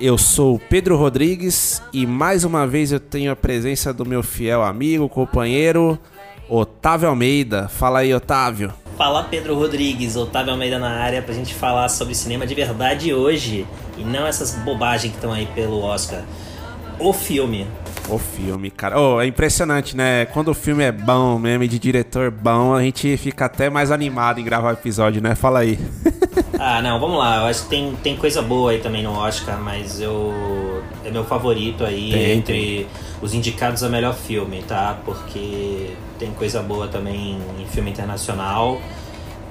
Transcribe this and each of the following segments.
Eu sou o Pedro Rodrigues e mais uma vez eu tenho a presença do meu fiel amigo, companheiro, Otávio Almeida. Fala aí, Otávio. Fala Pedro Rodrigues, Otávio Almeida na área pra gente falar sobre cinema de verdade hoje e não essas bobagens que estão aí pelo Oscar. O filme. O filme, cara. Oh, é impressionante, né? Quando o filme é bom mesmo, e de diretor bom, a gente fica até mais animado em gravar o episódio, né? Fala aí. Ah, não, vamos lá. Eu acho que tem, tem coisa boa aí também no Oscar, mas eu é meu favorito aí Tem, entre os indicados a melhor filme, tá? Porque tem coisa boa também em filme internacional.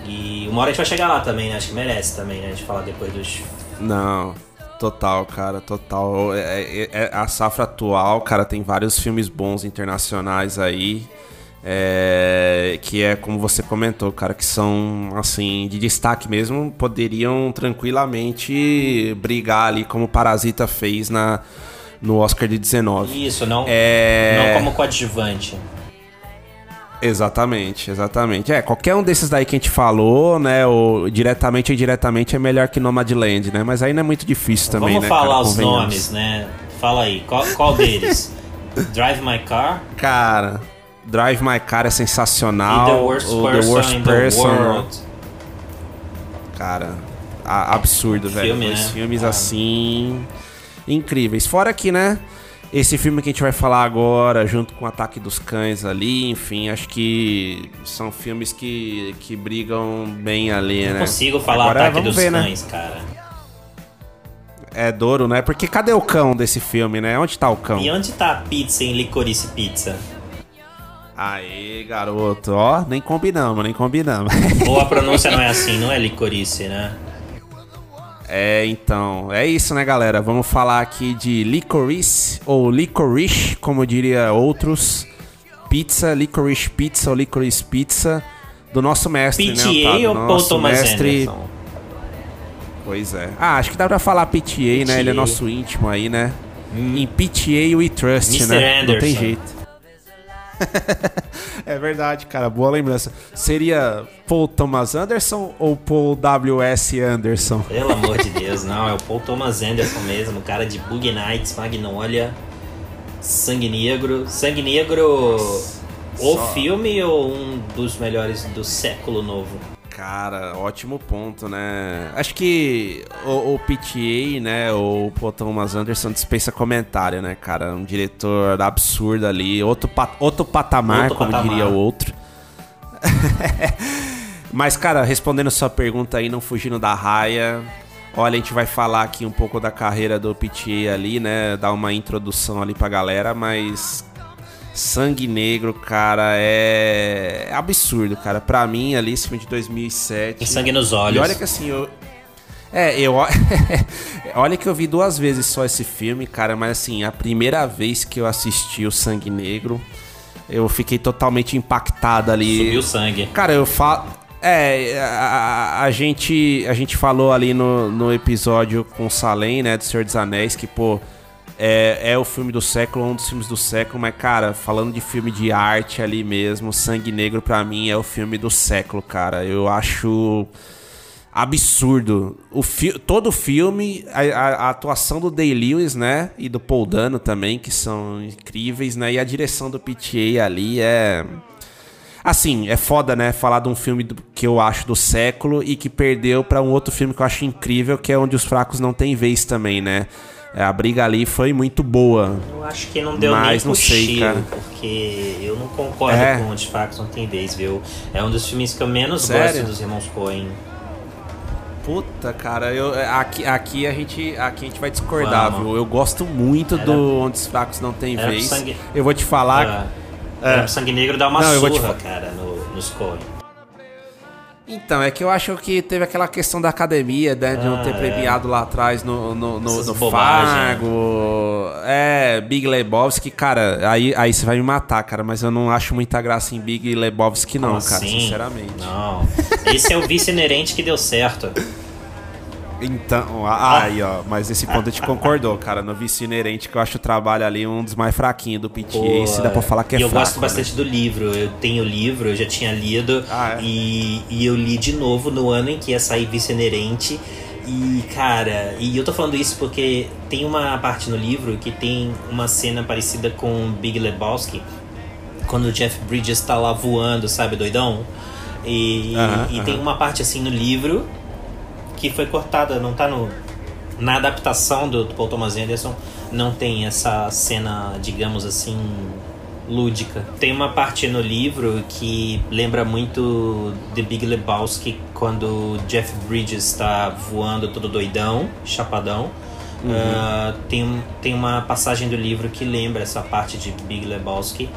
E uma hora a gente vai chegar lá também, né? Acho que merece também, né? A gente falar depois dos Não, total, cara, total. É, é- é- a safra atual, cara, tem vários filmes bons internacionais aí. É, que é como você comentou, cara, que são assim de destaque mesmo, poderiam tranquilamente brigar ali como o Parasita fez na no Oscar de 19. Isso, não, É. não como coadjuvante. Exatamente, exatamente. É, qualquer um desses daí que a gente falou, né, ou diretamente ou indiretamente é melhor que Nomadland, né? Mas aí não é muito difícil também, Vamos né? falar cara? os nomes, né? Fala aí, qual, qual deles? Drive My Car Cara, Drive My Car é e sensacional. The Worst o Person The Worst in Person, the World. cara, a- absurdo, velho. Filme, Dois né? filmes Ah. assim incríveis. Fora que, né, esse filme que a gente vai falar agora, junto com o Ataque dos Cães ali, enfim, acho que são filmes que, que brigam bem ali, Não né? consigo falar Agora, Ataque dos ver, né? Cães, cara. É duro, né? Porque cadê o cão desse filme, né? Onde tá o cão? E onde tá a pizza em Licorice Pizza? Aê, garoto, ó, nem combinamos, nem combinamos. Ou a pronúncia não é assim, não é licorice, né? É, então, é isso, né, galera? Vamos falar aqui de licorice, ou licorice, como diria outros. Pizza, licorice pizza ou licorice pizza, do nosso mestre, né, PTA Otávio? ou Paul Nosso Thomas mestre... Anderson? Pois é. Ah, acho que dá pra falar PTA, né? Ele é PTA. nosso íntimo aí, né? Em PTA we trust, Mr. né? Não tem Anderson. jeito. é verdade, cara. Boa lembrança. Seria Paul Thomas Anderson ou Paul W.S. Anderson? Pelo amor de Deus, não. É o Paul Thomas Anderson mesmo, cara de Boogie Nights, Magnolia, Sangue Negro. Sangue Negro, o filme ou um dos melhores do século novo? Cara, ótimo ponto, né? Acho que o, o PTA, né, o Paul Thomas Anderson dispensa comentário, né, cara? Um diretor absurdo ali, outro, outro patamar, Outro como patamar. diria o outro. Mas, cara, respondendo sua pergunta aí, não fugindo da raia, olha, a gente vai falar aqui um pouco da carreira do PTA ali, né? Dar uma introdução ali pra galera, mas Sangue Negro, cara, é é absurdo, cara. Pra mim, ali, esse filme de 2007. Tem sangue nos E olhos. olha que assim, eu. É, eu. olha que eu vi duas vezes só esse filme, cara, mas assim, a primeira vez que eu assisti o Sangue Negro, eu fiquei totalmente impactado ali. Subiu o sangue. Cara, eu falo. É, a, a- a gente, a gente falou ali no, no episódio com o Salem, né, do Senhor dos Anéis, que, pô, é, é o filme do século, um dos filmes do século, mas, cara, falando de filme de arte ali mesmo, Sangue Negro pra mim é o filme do século, cara. Eu acho absurdo. O fi todo o filme, a, a- atuação do Day Lewis, né? E do Paul Dano também, que são incríveis, né? E a direção do PTA ali é. Assim, é foda, né? Falar de um filme que eu acho do século e que perdeu pra um outro filme que eu acho incrível, que é Onde os Fracos Não Têm Vez também, né? É, a briga ali foi muito boa. Eu acho que não deu Mas nem não sei, cara. porque eu não concordo É. com Onde Facos Não Tem Vez, viu? É um dos filmes que eu menos Sério? gosto dos irmãos Coen. Puta, cara, eu, aqui, aqui, a gente, aqui a gente vai discordar, Vamos. viu? Eu gosto muito Era- do Onde os Fracos Não Tem Era Vez. sangue- Eu vou te falar. Era pro Sangue Negro dar uma Não, te surra, fa- cara, no, nos Coen. Então, é que eu acho que teve aquela questão da academia, né? De não Ah, ter é. premiado lá atrás no, no, no, no bobagens. Fargo. É, Big Lebowski, cara, aí, aí você vai me matar, cara, mas eu não acho muita graça em Big Lebowski, não, Como cara, assim? sinceramente. Não. Esse é o vice inerente que deu certo. Então, ah, aí, ó, mas esse ponto a gente concordou, cara, no Vice Inerente, que eu acho o trabalho ali um dos mais fraquinhos do PT, esse dá pra falar que é e eu fraco, gosto bastante né? do livro. Eu tenho o livro, eu já tinha lido. Ah, é? e, e eu li de novo no ano em que ia sair Vice Inerente. E, cara, e eu tô falando isso porque tem uma parte no livro que tem uma cena parecida com Big Lebowski. Quando o Jeff Bridges tá lá voando, sabe, doidão? E, Aham, e aham. tem uma parte assim no livro que foi cortada, não tá no. Na adaptação do, do Paul Thomas Anderson, não tem essa cena, digamos assim, lúdica. Tem uma parte no livro que lembra muito The Big Lebowski, quando Jeff Bridges está voando todo doidão, chapadão. Ah, tem, um- tem uma passagem do livro que lembra essa parte de Big Lebowski,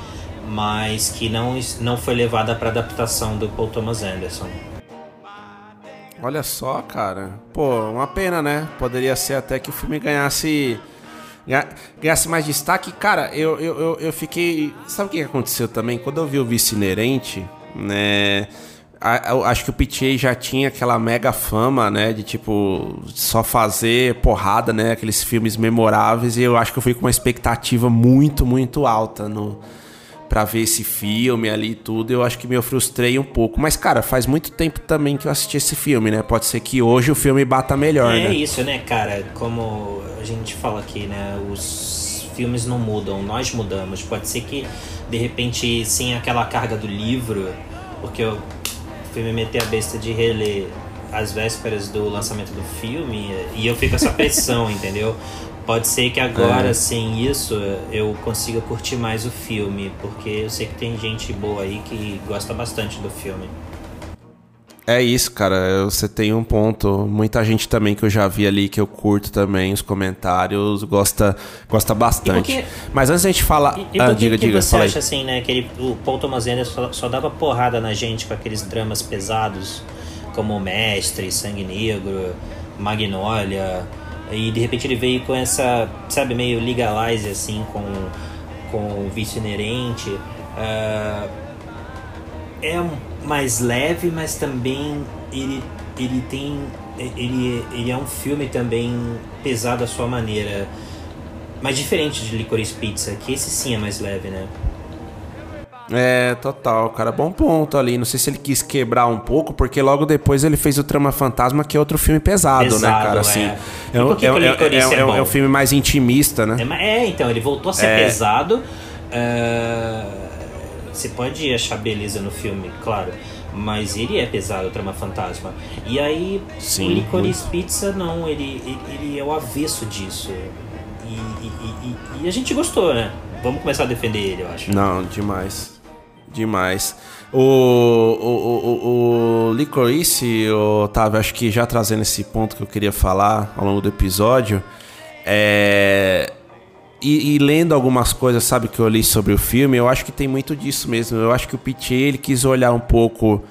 mas que não, não foi levada para adaptação do Paul Thomas Anderson. Olha só, cara. Pô, uma pena, né? Poderia ser até que o filme ganhasse. ganha- Ganhasse mais destaque. Cara, eu, eu, eu, eu fiquei. Sabe o que aconteceu também? Quando eu vi o Vice Inerente, né? Acho que o PTA já tinha aquela mega fama, né? De tipo, só fazer porrada, né? Aqueles filmes memoráveis. E eu acho que eu fui com uma expectativa muito, muito alta no, Pra ver esse filme ali e tudo, eu acho que me frustrei um pouco. Mas, cara, faz muito tempo também que eu assisti esse filme, né? Pode ser que hoje o filme bata melhor, É né? isso, né, cara? Como a gente fala aqui, né? Os filmes não mudam, nós mudamos. Pode ser que, de repente, sem aquela carga do livro, porque eu fui me meter a besta de reler às vésperas do lançamento do filme e eu fico com essa pressão, entendeu? Pode ser que agora, É. sem isso, eu consiga curtir mais o filme, porque eu sei que tem gente boa aí que gosta bastante do filme. É isso, cara. Você tem um ponto. Muita gente também que eu já vi ali, que eu curto também, os comentários, gosta, gosta bastante. E por que- Mas antes a gente falar. E, e ah, diga, que diga, você fala aí. acha assim, né, que ele, o Paul Thomas Anderson só, só dava porrada na gente com aqueles dramas pesados, como O Mestre, Sangue Negro, Magnolia, e de repente ele veio com essa, sabe, meio legalize, assim, com, com o vício inerente. ah, é mais leve, mas também ele, ele tem... Ele, ele é um filme também pesado à sua maneira. Mas diferente de Licorice Pizza, que esse sim é mais leve, né? É, total, cara. Bom ponto ali. Não sei se ele quis quebrar um pouco, porque logo depois ele fez o Trama Fantasma, que é outro filme pesado, né, Pesado, cara? é. Assim, E é, um- que é, que o é- é- é é um- é filme mais intimista, né? É, é, então, ele voltou a ser É. pesado. você pode achar beleza no filme, claro. Mas ele é pesado, o Trama Fantasma. E aí, Sim, o Licorice Pizza, não, ele, ele, ele é o avesso disso. E- e- e- e a gente gostou, né? Vamos começar a defender ele, eu acho. Não, demais. Demais. O, o, o, o, o Licorice, Otávio, acho que já trazendo esse ponto que eu queria falar ao longo do episódio, é. E, e lendo algumas coisas, sabe, que eu li sobre o filme, eu acho que tem muito disso mesmo. Eu acho que o Pitch ele quis olhar um pouco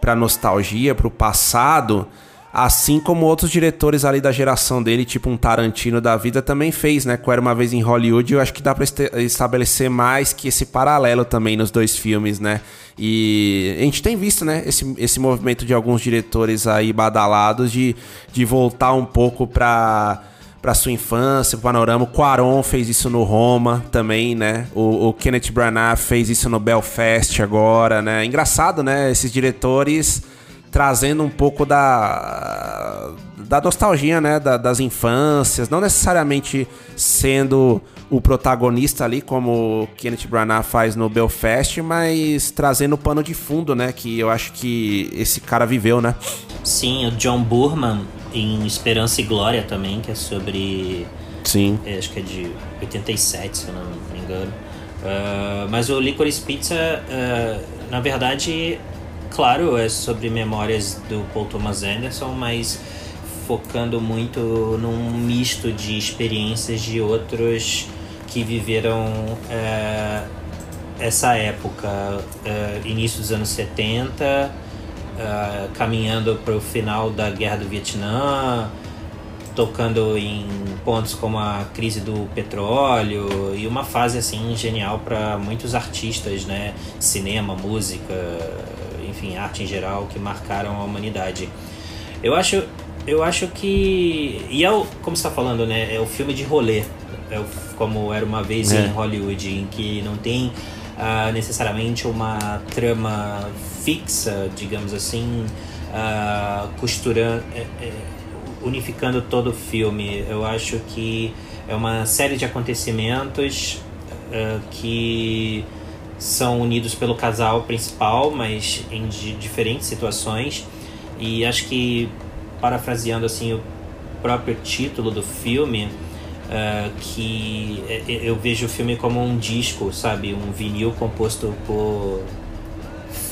pra nostalgia, pro passado, assim como outros diretores ali da geração dele, tipo um Tarantino da vida, também fez, né? Com Era Uma Vez em Hollywood, eu acho que dá pra estabelecer mais que esse paralelo também nos dois filmes, né? E a gente tem visto, né, esse, esse movimento de alguns diretores aí badalados de, de voltar um pouco pra pra sua infância, pro panorama. O Quaron fez isso no Roma também, né? O, o Kenneth Branagh fez isso no Belfast agora, né? Engraçado, né? Esses diretores trazendo um pouco da da nostalgia, né? Da- das infâncias, não necessariamente sendo o protagonista ali, como o Kenneth Branagh faz no Belfast, mas trazendo o pano de fundo, né? Que eu acho que esse cara viveu, né? Sim, o John Burman em Esperança e Glória também, que é sobre Sim. É, acho que é de 87, se eu não me engano. Uh, mas o Licorice Pizza, uh, na verdade, claro, é sobre memórias do Paul Thomas Anderson, mas focando muito num misto de experiências de outros que viveram uh, essa época, início dos anos 70, caminhando para o final da Guerra do Vietnã, tocando em pontos como a crise do petróleo e uma fase assim genial para muitos artistas, né, cinema, música, enfim, arte em geral que marcaram a humanidade. Eu acho, eu acho que e é o, como está falando, né, é o filme de rolê, é o, como era uma vez é. em Hollywood, em que não tem uh, necessariamente uma trama fixa, digamos assim, uh, costurando é, é, unificando todo o filme. Eu acho que é uma série de acontecimentos uh, que são unidos pelo casal principal, mas em diferentes situações. E acho que, parafraseando assim o próprio título do filme, uh, que eu vejo o filme como um disco, sabe? Um vinil composto por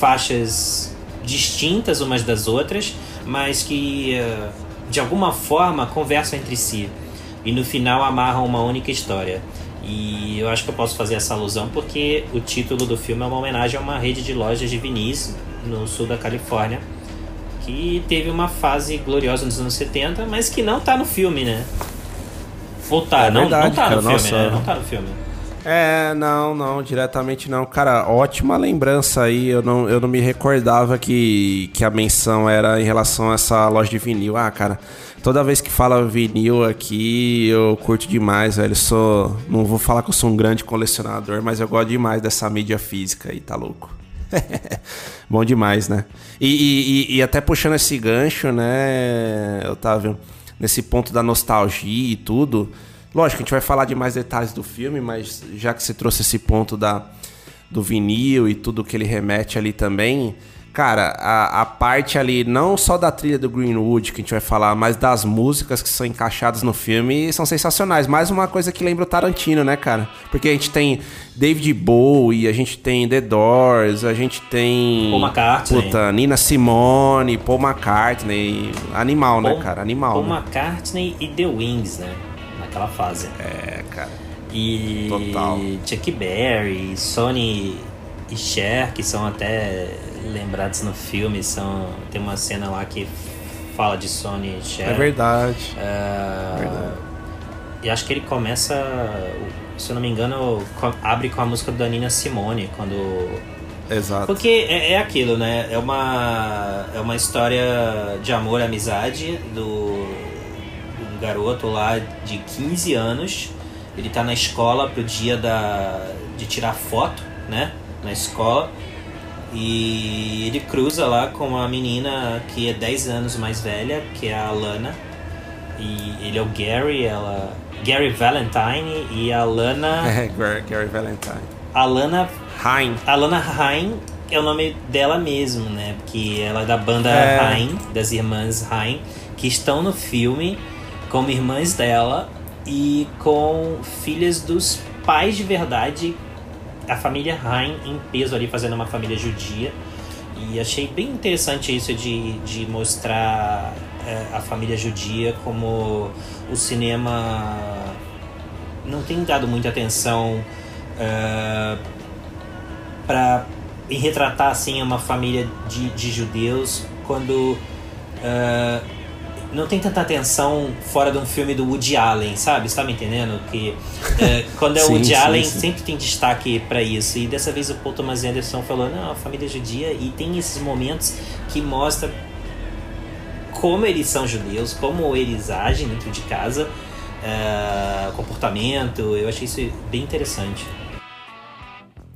faixas distintas umas das outras, mas que uh, de alguma forma conversam entre si e no final amarram uma única história. E eu acho que eu posso fazer essa alusão porque o título do filme é uma homenagem a uma rede de lojas de vinis no sul da Califórnia que teve uma fase gloriosa nos anos 70, mas que não tá no filme, né? Ou tá, é não, verdade, não tá cara, no filme, nossa. né? Não tá no filme. É, não, não, diretamente não. Cara, ótima lembrança aí. Eu não, eu não me recordava que, que a menção era em relação a essa loja de vinil. Ah, cara, toda vez que fala vinil aqui, eu curto demais, velho. Sou. Não vou falar que eu sou um grande colecionador, mas eu gosto demais dessa mídia física aí, tá louco? Bom demais, né? E, e, e, até puxando esse gancho, né, Otávio, nesse ponto da nostalgia e tudo. Lógico, a gente vai falar de mais detalhes do filme, mas já que você trouxe esse ponto da, do vinil e tudo que ele remete ali também, cara, a, a parte ali, não só da trilha do Greenwood que a gente vai falar, mas das músicas que são encaixadas no filme são sensacionais. Mais uma coisa que lembra o Tarantino, né, cara? Porque a gente tem David Bowie, a gente tem The Doors, a gente tem. Paul McCartney. Puta, Nina Simone, Paul McCartney. Animal, né, Paul, né, cara? Animal. Paul né? McCartney e The Wings, né? Naquela fase. É, cara. E Total. Chuck Berry, Sony e Cher, que são até lembrados no filme, são tem uma cena lá que fala de Sony e Cher. É verdade. Uh, verdade. E acho que ele começa, se eu não me engano, abre com a música da Nina Simone, quando Exato. Porque é, é, aquilo, né? É uma, é uma história de amor e amizade do, garoto lá de 15 anos. Ele tá na escola pro dia da, de tirar foto, né? Na escola. E ele cruza lá com uma menina que é 10 anos mais velha, que é a Alana. E ele é o Gary, ela. Gary Valentine e a Lana. É, Gary Valentine. Alana. Hein. Alana Hein é o nome dela mesmo, né? Porque ela é da banda é. Hein, das irmãs Hein, que estão no filme como irmãs dela e com filhas dos pais de verdade, a família Hein em peso ali, fazendo uma família judia. E achei bem interessante isso de, de mostrar é, a família judia como o cinema não tem dado muita atenção é, para retratar assim uma família de, de judeus quando uh, não tem tanta atenção fora de um filme do Woody Allen, sabe? Você tá me entendendo? Que é, quando é o Woody sim, Allen sim. sempre tem destaque para isso. E dessa vez o Paul Thomas Anderson falou, não, a família é judia e tem esses momentos que mostra como eles são judeus, como eles agem dentro de casa, uh, comportamento. Eu achei isso bem interessante.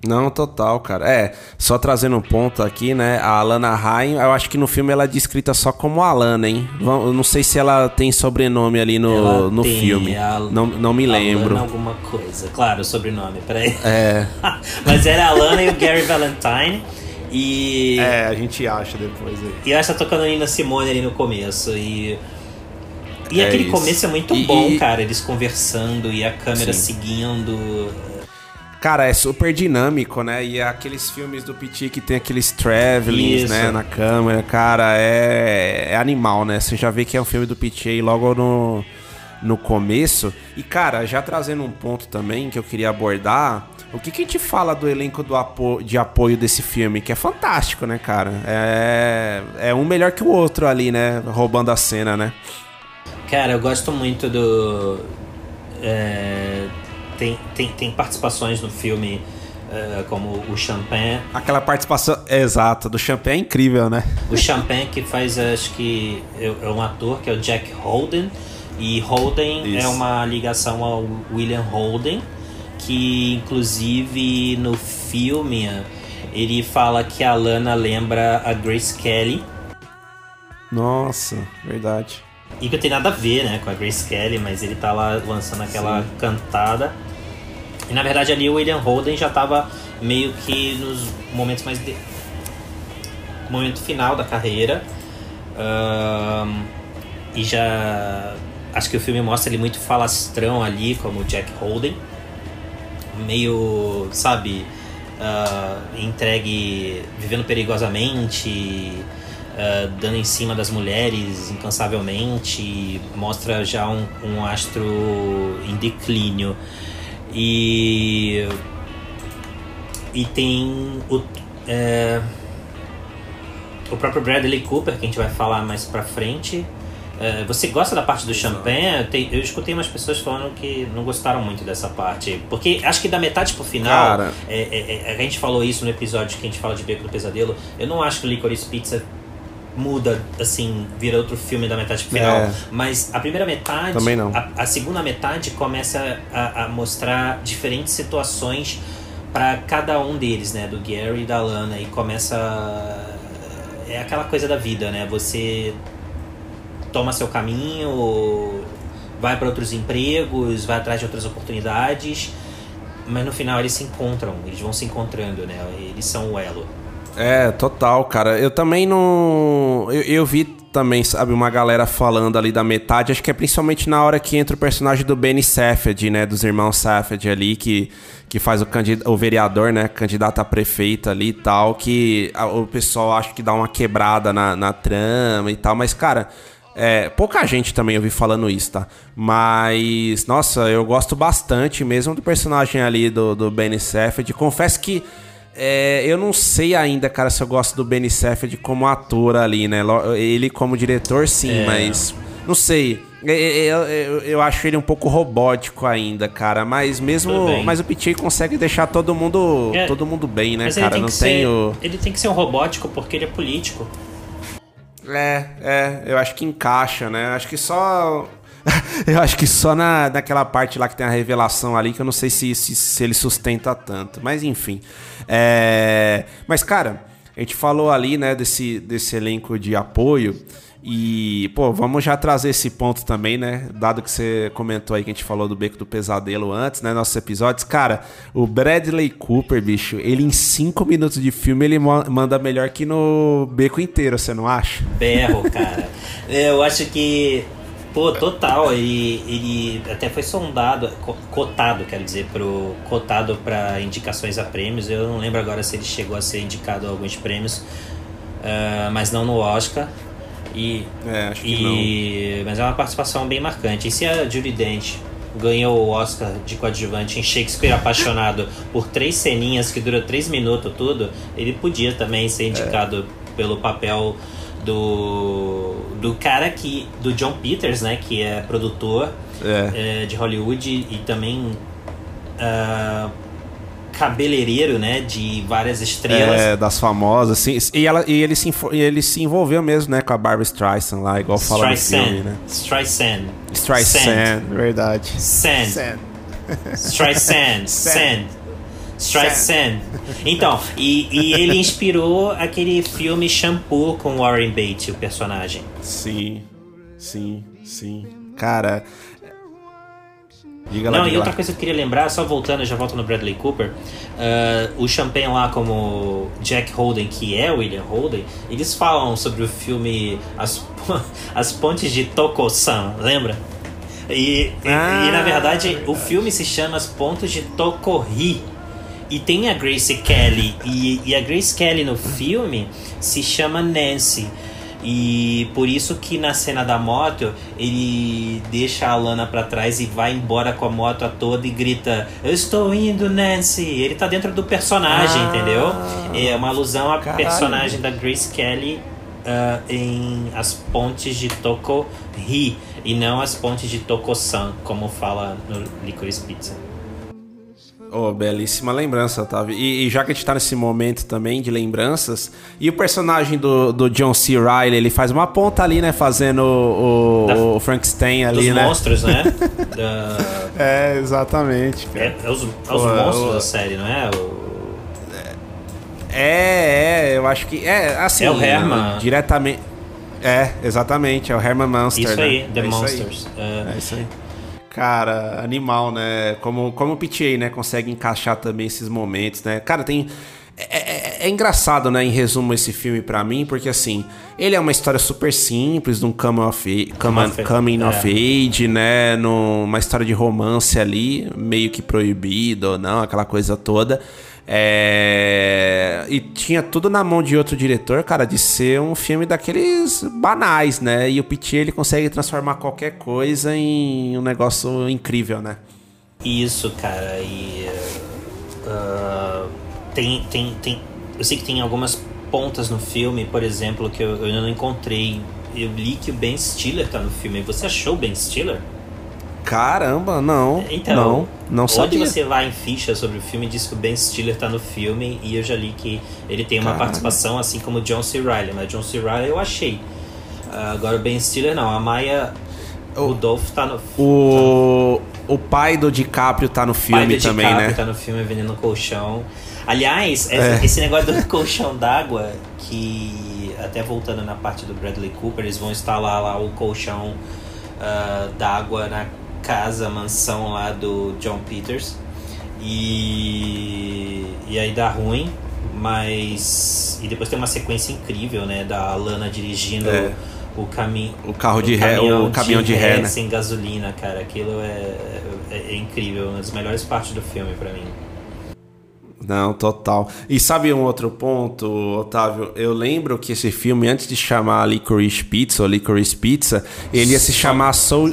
Não, total, cara. É, só trazendo um ponto aqui, né? A Alana Haim, eu acho que no filme ela é descrita só como Alana, hein? Eu não sei se ela tem sobrenome ali no, no tem, filme. A, não, não me lembro. Alana alguma coisa. Claro, o sobrenome, peraí. É. Mas era a Alana e o Gary Valentine. E. É, a gente acha depois aí. E ela está tocando Nina Simone ali no começo. E. E É aquele isso. começo é muito E- bom, e- cara. Eles conversando e a câmera Sim. seguindo. Cara, é super dinâmico, né? E aqueles filmes do Petit que tem aqueles travelings, né, na câmera, cara, é, é animal, né? Você já vê que é um filme do aí logo no, no começo. E, cara, já trazendo um ponto também que eu queria abordar, o que, que a gente fala do elenco do apo de apoio desse filme? Que é fantástico, né, cara? É, é um melhor que o outro ali, né? Roubando a cena, né? Cara, eu gosto muito do. é, tem, tem, tem participações no filme é, como o Champagne. Aquela participação exata do Champagne é incrível, né? O Champagne que faz, acho que é é um ator que é o Jack Holden. E Holden Isso. é uma ligação ao William Holden, que inclusive no filme ele fala que a Lana lembra a Grace Kelly. Nossa, verdade. E que não tem nada a ver, né, com a Grace Kelly, mas ele tá lá lançando aquela cantada. E na verdade ali o William Holden já tava meio que nos momentos mais. De... momento final da carreira. Ahn, e já. Acho que o filme mostra ele muito falastrão ali, como Jack Holden. Meio, sabe, ah, entregue, vivendo perigosamente, ah, dando em cima das mulheres incansavelmente. Mostra já um, um astro em declínio. E. E tem o. é, o próprio Bradley Cooper, que a gente vai falar mais pra frente. É, você gosta da parte do Champagne? Tem- eu escutei umas pessoas falando que não gostaram muito dessa parte. Porque acho que da metade pro final. É, é, é, a gente falou isso no episódio que a gente fala de Beco do Pesadelo. Eu não acho que o Licorice Pizza muda, assim, vira outro filme da metade final. É. Mas a primeira metade. Também não. A, a segunda metade começa a, a mostrar diferentes situações para cada um deles, né? Do Gary e da Lana. E começa. É aquela coisa da vida, né? Você toma seu caminho, vai para outros empregos, vai atrás de outras oportunidades. Mas no final eles se encontram, eles vão se encontrando, né? Eles são o elo. É, total, cara. Eu também não. Eu, eu vi também, sabe, uma galera falando ali da metade. Acho que é principalmente na hora que entra o personagem do Benny Safed, né? Dos irmãos Safed ali, que, que faz o, candid... o vereador, né? Candidato a prefeito ali e tal. Que o pessoal acha que dá uma quebrada na, na trama e tal. Mas, cara. É, pouca gente também ouvi falando isso, tá? Mas, nossa, eu gosto bastante mesmo do personagem ali do, do Benny Safed. Confesso que é, eu não sei ainda, cara, se eu gosto do Benny Safed como ator ali, né? Ele como diretor, sim, É. mas não sei. Eu, eu, eu- eu acho ele um pouco robótico ainda, cara. Mas mesmo, mas o Pichei consegue deixar todo mundo, É, todo mundo bem, né, cara? tem, Não tem o ele tem que ser um robótico porque ele é político. É, é, eu acho que encaixa, né? Acho que só. eu acho que só na, naquela parte lá que tem a revelação ali, que eu não sei se, se, se ele sustenta tanto. Mas enfim. É, Mas, cara, a gente falou ali, né, desse, desse elenco de apoio. E, pô, vamos já trazer esse ponto também, né? Dado que você comentou aí que a gente falou do Beco do Pesadelo antes, né? Nossos episódios. Cara, o Bradley Cooper, bicho, ele em cinco minutos de filme ele manda melhor que no Beco inteiro, você não acha? Berro, cara. Eu acho que, pô, total, ele, ele até foi sondado, co- cotado, quero dizer, pro, cotado para indicações a prêmios. Eu não lembro agora se ele chegou a ser indicado a alguns prêmios, ah, mas não no Oscar. E, É, acho que e, Mas é uma participação bem marcante. E se a Judy Dent ganhou o Oscar de coadjuvante em Shakespeare apaixonado por três ceninhas que dura três minutos tudo, ele podia também ser indicado pelo papel do do cara que do John Peters, né, que é produtor É. eh, de Hollywood e também ah, cabeleireiro, né, de várias estrelas. É, das famosas, assim. E, ela, e, ele se, e ele se envolveu mesmo, né, com a Barbara Streisand lá, igual fala no filme, Streisand, né? Streisand, Streisand, verdade. Sand. Streisand, Sand. Streisand. Então, e, e ele inspirou aquele filme Shampoo com Warren Beatty, o personagem. Sim, sim, sim. Cara, Diga lá, Não, diga e outra lá. coisa que eu queria lembrar, só voltando, já volto no Bradley Cooper, ah, o Champagne lá como Jack Holden, que é William Holden, eles falam sobre o filme As, As Pontes de Toko-san, lembra? E, e- Ah, e, na verdade o filme se chama As Pontes de Tokohi. E tem a Grace Kelly. E, e a Grace Kelly no filme se chama Nancy. E por isso que na cena da moto ele deixa a Lana pra trás e vai embora com a moto a toda e grita: Eu estou indo, Nancy! Ele tá dentro do personagem, Ah, entendeu? É uma alusão à personagem da Grace Kelly ah, em As Pontes de Tokohi e não As Pontes de Toko-san, como fala no Licorice Pizza. Oh, belíssima lembrança, Otávio. E, e já que a gente tá nesse momento também de lembranças, e o personagem do, do John C. Riley, ele faz uma ponta ali, né? Fazendo o, Da- o Frankenstein ali, Dos né? monstros, né? Da- É, exatamente. É, é os, é os Pô, monstros o- da série, não é? O- É, é, eu acho que. É, assim. É o Herman. Diretamente. É, exatamente, é o Herman Munster. Isso né? aí, The é isso aí. Monsters. É, É isso aí. Cara, animal, né? Como, como o PTA, né? Consegue encaixar também esses momentos, né? Cara, tem. É, é- é engraçado, né? Em resumo, esse filme pra mim, porque assim, ele é uma história super simples, de um coming of, a- coming, é. of age, né? Numa história de romance ali, meio que proibido ou não, aquela coisa toda. É, E tinha tudo na mão de outro diretor, cara, de ser um filme daqueles banais, né? E o Pitié, ele consegue transformar qualquer coisa em um negócio incrível, né? Isso, cara, e. ah, tem, tem, tem. Eu sei que tem algumas pontas no filme, por exemplo, que eu, eu não encontrei. Eu li que o Ben Stiller tá no filme. Você achou o Ben Stiller? Caramba, não. Então, não, não onde sabia. você vai em ficha sobre o filme, diz que o Ben Stiller tá no filme e eu já li que ele tem uma Caralho. participação assim como o John C. Reilly, mas John C. Reilly eu achei. Ah, agora o Ben Stiller não, a Maya Rudolph tá no O, o pai do DiCaprio tá no pai filme do também, DiCaprio né? tá no filme vendendo colchão. Aliás, É. esse negócio do colchão d'água, que até voltando na parte do Bradley Cooper, eles vão instalar lá o colchão ah, d'água na casa, mansão lá do John Peters. E, e aí dá ruim, mas. E depois tem uma sequência incrível, né? Da Lana dirigindo É. o caminho. O carro de ré, o caminhão de ré, né? sem gasolina, cara. Aquilo é, é, é incrível, uma das melhores partes do filme pra mim. Não, total. E sabe um outro ponto, Otávio? Eu lembro que esse filme, antes de chamar Licorice Pizza ou Licorice Pizza, ele ia se chamar Soul,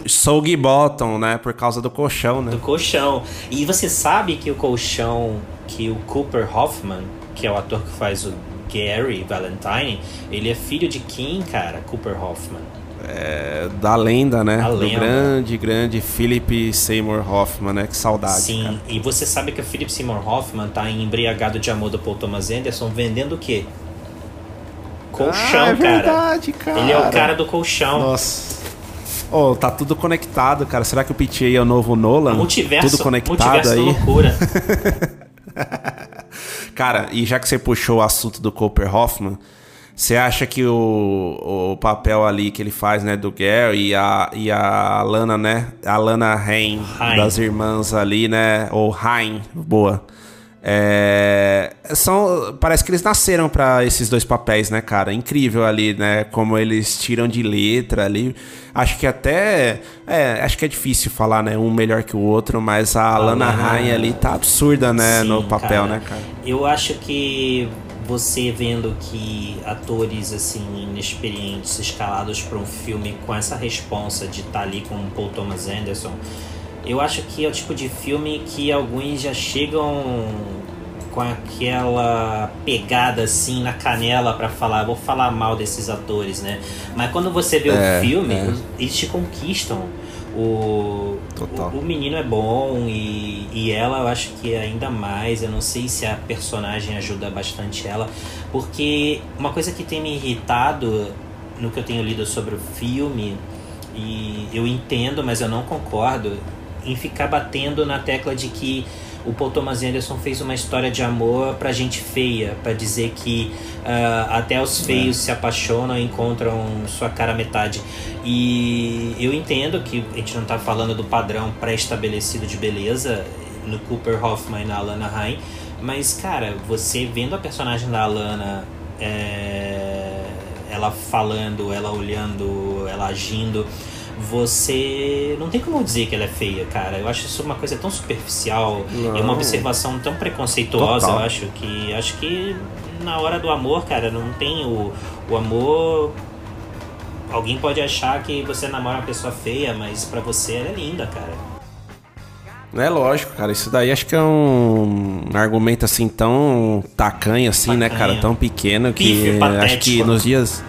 Bottom, né? Por causa do colchão, né? Do colchão. E você sabe que o colchão que o Cooper Hoffman, que é o ator que faz o Gary Valentine, ele é filho de quem, cara? Cooper Hoffman. É, da lenda, né? A do lenda. grande, grande Philip Seymour Hoffman, né? Que saudade, Sim, cara. e você sabe que o Philip Seymour Hoffman tá em Embriagado de Amor do Paul Thomas Anderson vendendo o quê? Colchão, ah, é cara. verdade, cara. Ele é o cara do colchão. Nossa. Oh, tá tudo conectado, cara. Será que o PTA é o novo Nolan? Multiverso, Tudo conectado multiverso da aí. loucura. Cara, e já que você puxou o assunto do Cooper Hoffman, você acha que o, o papel ali que ele faz, né, do Gary e a, e a Lana, né, a Lana Hain. das irmãs ali, né, ou Hain, boa, é, são, parece que eles nasceram pra esses dois papéis, né, cara, incrível ali, né, como eles tiram de letra ali, acho que até, é, acho que é difícil falar, né, um melhor que o outro, mas a, Lana Lana- Hain ali tá absurda, né, Sim, no papel, né, cara. Eu acho que você vendo que atores assim inexperientes escalados para um filme com essa responsa de estar ali com o Paul Thomas Anderson, eu acho que é o tipo de filme que alguns já chegam com aquela pegada assim na canela para falar, vou falar mal desses atores, né? Mas quando você vê É, o filme, é. eles te conquistam. O, Total. o, o menino é bom e, e ela eu acho que ainda mais. Eu não sei se a personagem ajuda bastante ela, porque uma coisa que tem me irritado no que eu tenho lido sobre o filme, e eu entendo, mas eu não concordo, em ficar batendo na tecla de que o Paul Thomas Anderson fez uma história de amor pra gente feia, pra dizer que uh, até os feios é. se apaixonam e encontram sua cara metade. E eu entendo que a gente não tá falando do padrão pré-estabelecido de beleza no Cooper Hoffman e na Alana Haim, mas cara, você vendo a personagem da Alana. É, ela falando, ela olhando, ela agindo você não tem como dizer que ela é feia, cara. Eu acho isso uma coisa tão superficial, não. é uma observação tão preconceituosa, Total. eu acho que acho que na hora do amor, cara, não tem o, o amor alguém pode achar que você namora uma pessoa feia, mas para você ela é linda, cara. É lógico, cara. Isso daí acho que é um argumento assim tão tacanho assim, tacanho. né, cara? Tão pequeno que acho que nos dias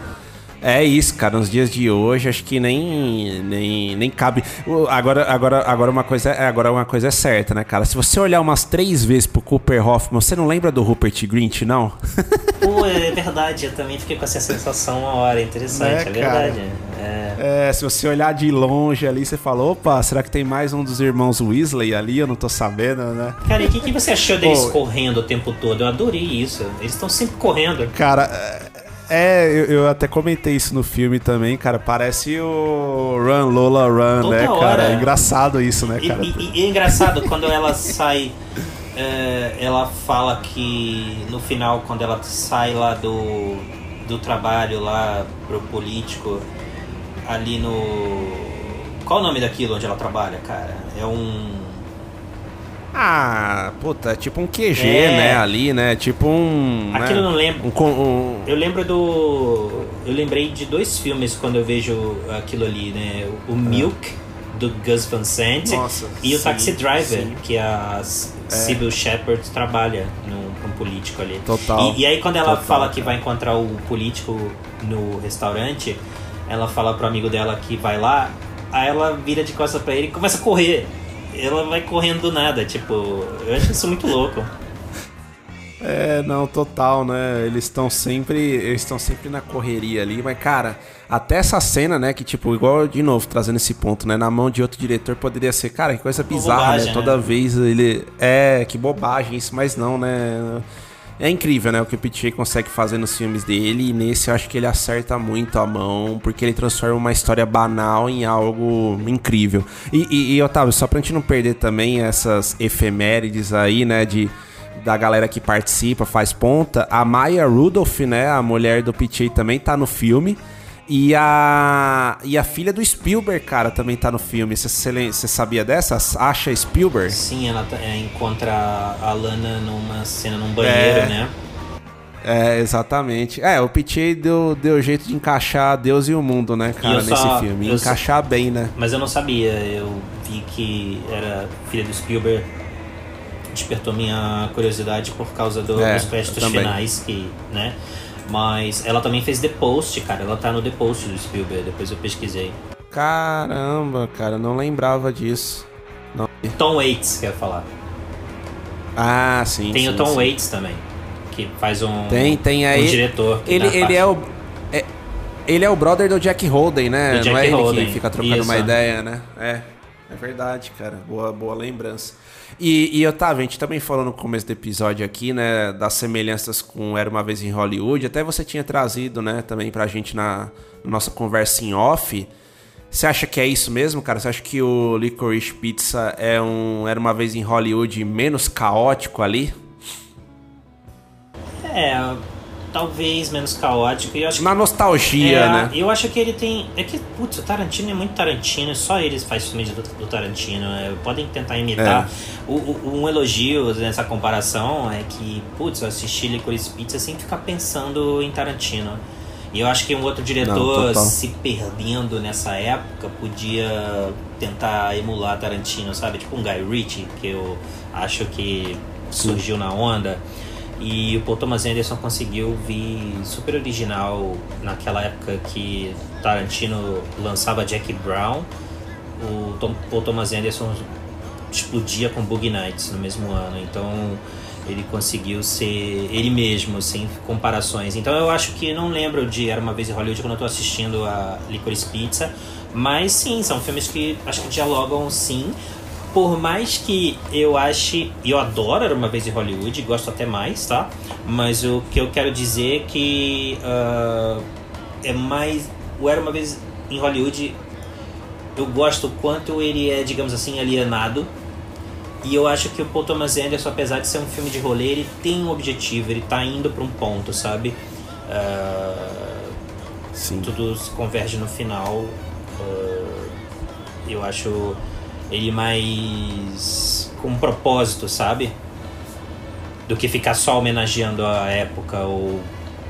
é isso, cara. Nos dias de hoje, acho que nem, nem, nem cabe. Agora, agora, agora, uma coisa, é, agora uma coisa é certa, né, cara? Se você olhar umas três vezes pro Cooper Hoffman, você não lembra do Rupert Grint, não? Pô, é verdade. Eu também fiquei com essa sensação uma hora. Interessante, é, é verdade. É. é. se você olhar de longe ali, você fala, opa, será que tem mais um dos irmãos Weasley ali? Eu não tô sabendo, né? Cara, e o que, que você achou deles Pô, correndo o tempo todo? Eu adorei isso. Eles estão sempre correndo. Cara, é, eu, eu, até comentei isso no filme também, cara. Parece o Run Lola Run, Toda né, hora. cara? É engraçado isso, né, cara? E, e, e é engraçado quando ela sai. É, ela fala que no final, quando ela sai lá do, do trabalho lá pro político, ali no. Qual o nome daquilo onde ela trabalha, cara? É um ah, puta, tipo um QG, é. né, ali, né? Tipo um. Aquilo né? eu não lembro. Um, um... Eu lembro do. Eu lembrei de dois filmes quando eu vejo aquilo ali, né? O Milk, do Gus Van Sant, Nossa, e sim, o Taxi Driver, sim. que a é. Sybil Shepard trabalha no, um político ali. Total. E, e aí quando ela Total, fala que vai encontrar o político no restaurante, ela fala pro amigo dela que vai lá, aí ela vira de costas pra ele e começa a correr ela vai correndo do nada, tipo, eu acho isso muito louco. É, não, total, né? Eles estão sempre, eles estão sempre na correria ali, mas cara, até essa cena, né, que tipo, igual de novo trazendo esse ponto, né, na mão de outro diretor poderia ser, cara, que coisa bizarra, bobagem, né? Toda né? vez ele é, que bobagem isso, mas não, né? É incrível, né? O que o Pichê consegue fazer nos filmes dele. E nesse eu acho que ele acerta muito a mão, porque ele transforma uma história banal em algo incrível. E, e, e Otávio, só pra gente não perder também essas efemérides aí, né? De da galera que participa, faz ponta. A Maya Rudolph, né, a mulher do Pichê também tá no filme. E a, e a filha do Spielberg, cara, também tá no filme. Você sabia dessa? Asha Spielberg? Sim, ela é, encontra a Lana numa cena num banheiro, é, né? É, exatamente. É, o Pichê deu, deu jeito de encaixar Deus e o mundo, né, cara, nesse só, filme. Encaixar só, bem, né? Mas eu não sabia. Eu vi que era filha do Spielberg. Despertou minha curiosidade por causa do, é, dos créditos finais que, né? Mas ela também fez The Post, cara. Ela tá no The Post do Spielberg, depois eu pesquisei. Caramba, cara, não lembrava disso. Não. Tom Waits, quer falar. Ah, sim. Tem sim, o Tom sim. Waits também, que faz um, tem, tem aí, um diretor. ele ele é o. É, ele é o brother do Jack Holden, né? Do Jack não é ele que fica trocando Isso. uma ideia, né? É. É verdade, cara. Boa, boa lembrança. E, e Otávio, a gente também falou no começo do episódio aqui, né, das semelhanças com Era Uma Vez em Hollywood. Até você tinha trazido, né, também pra gente na, na nossa conversa em off. Você acha que é isso mesmo, cara? Você acha que o Licorice Pizza é um Era Uma Vez em Hollywood menos caótico ali? É, talvez menos caótico. E eu acho Na que, nostalgia, é, né? Eu acho que ele tem. É que, putz, o Tarantino é muito Tarantino, só eles fazem filme do, do Tarantino. É, podem tentar imitar. É. O, o, um elogio nessa comparação é que, putz, eu assisti Licorice Pizza sem ficar pensando em Tarantino. E eu acho que um outro diretor Não, se perdendo nessa época podia tentar emular Tarantino, sabe? Tipo um Guy Ritchie, que eu acho que surgiu na onda. E o Paul Thomas Anderson conseguiu vir super original naquela época que Tarantino lançava Jack Brown. O Tom, Paul Thomas Anderson explodia com Boogie Nights no mesmo ano. Então ele conseguiu ser ele mesmo, sem comparações. Então eu acho que não lembro de Era Uma Vez em Hollywood quando eu tô assistindo a Licorice Pizza. Mas sim, são filmes que acho que dialogam sim por mais que eu ache. Eu adoro Era uma vez em Hollywood, gosto até mais, tá? Mas o que eu quero dizer é que. Uh, é mais. O Era uma vez em Hollywood. Eu gosto o quanto ele é, digamos assim, alienado. E eu acho que o Paul Thomas Anderson, apesar de ser um filme de rolê, ele tem um objetivo, ele tá indo para um ponto, sabe? Uh, Sim. Tudo se converge no final. Uh, eu acho ele mais com um propósito, sabe? Do que ficar só homenageando a época ou,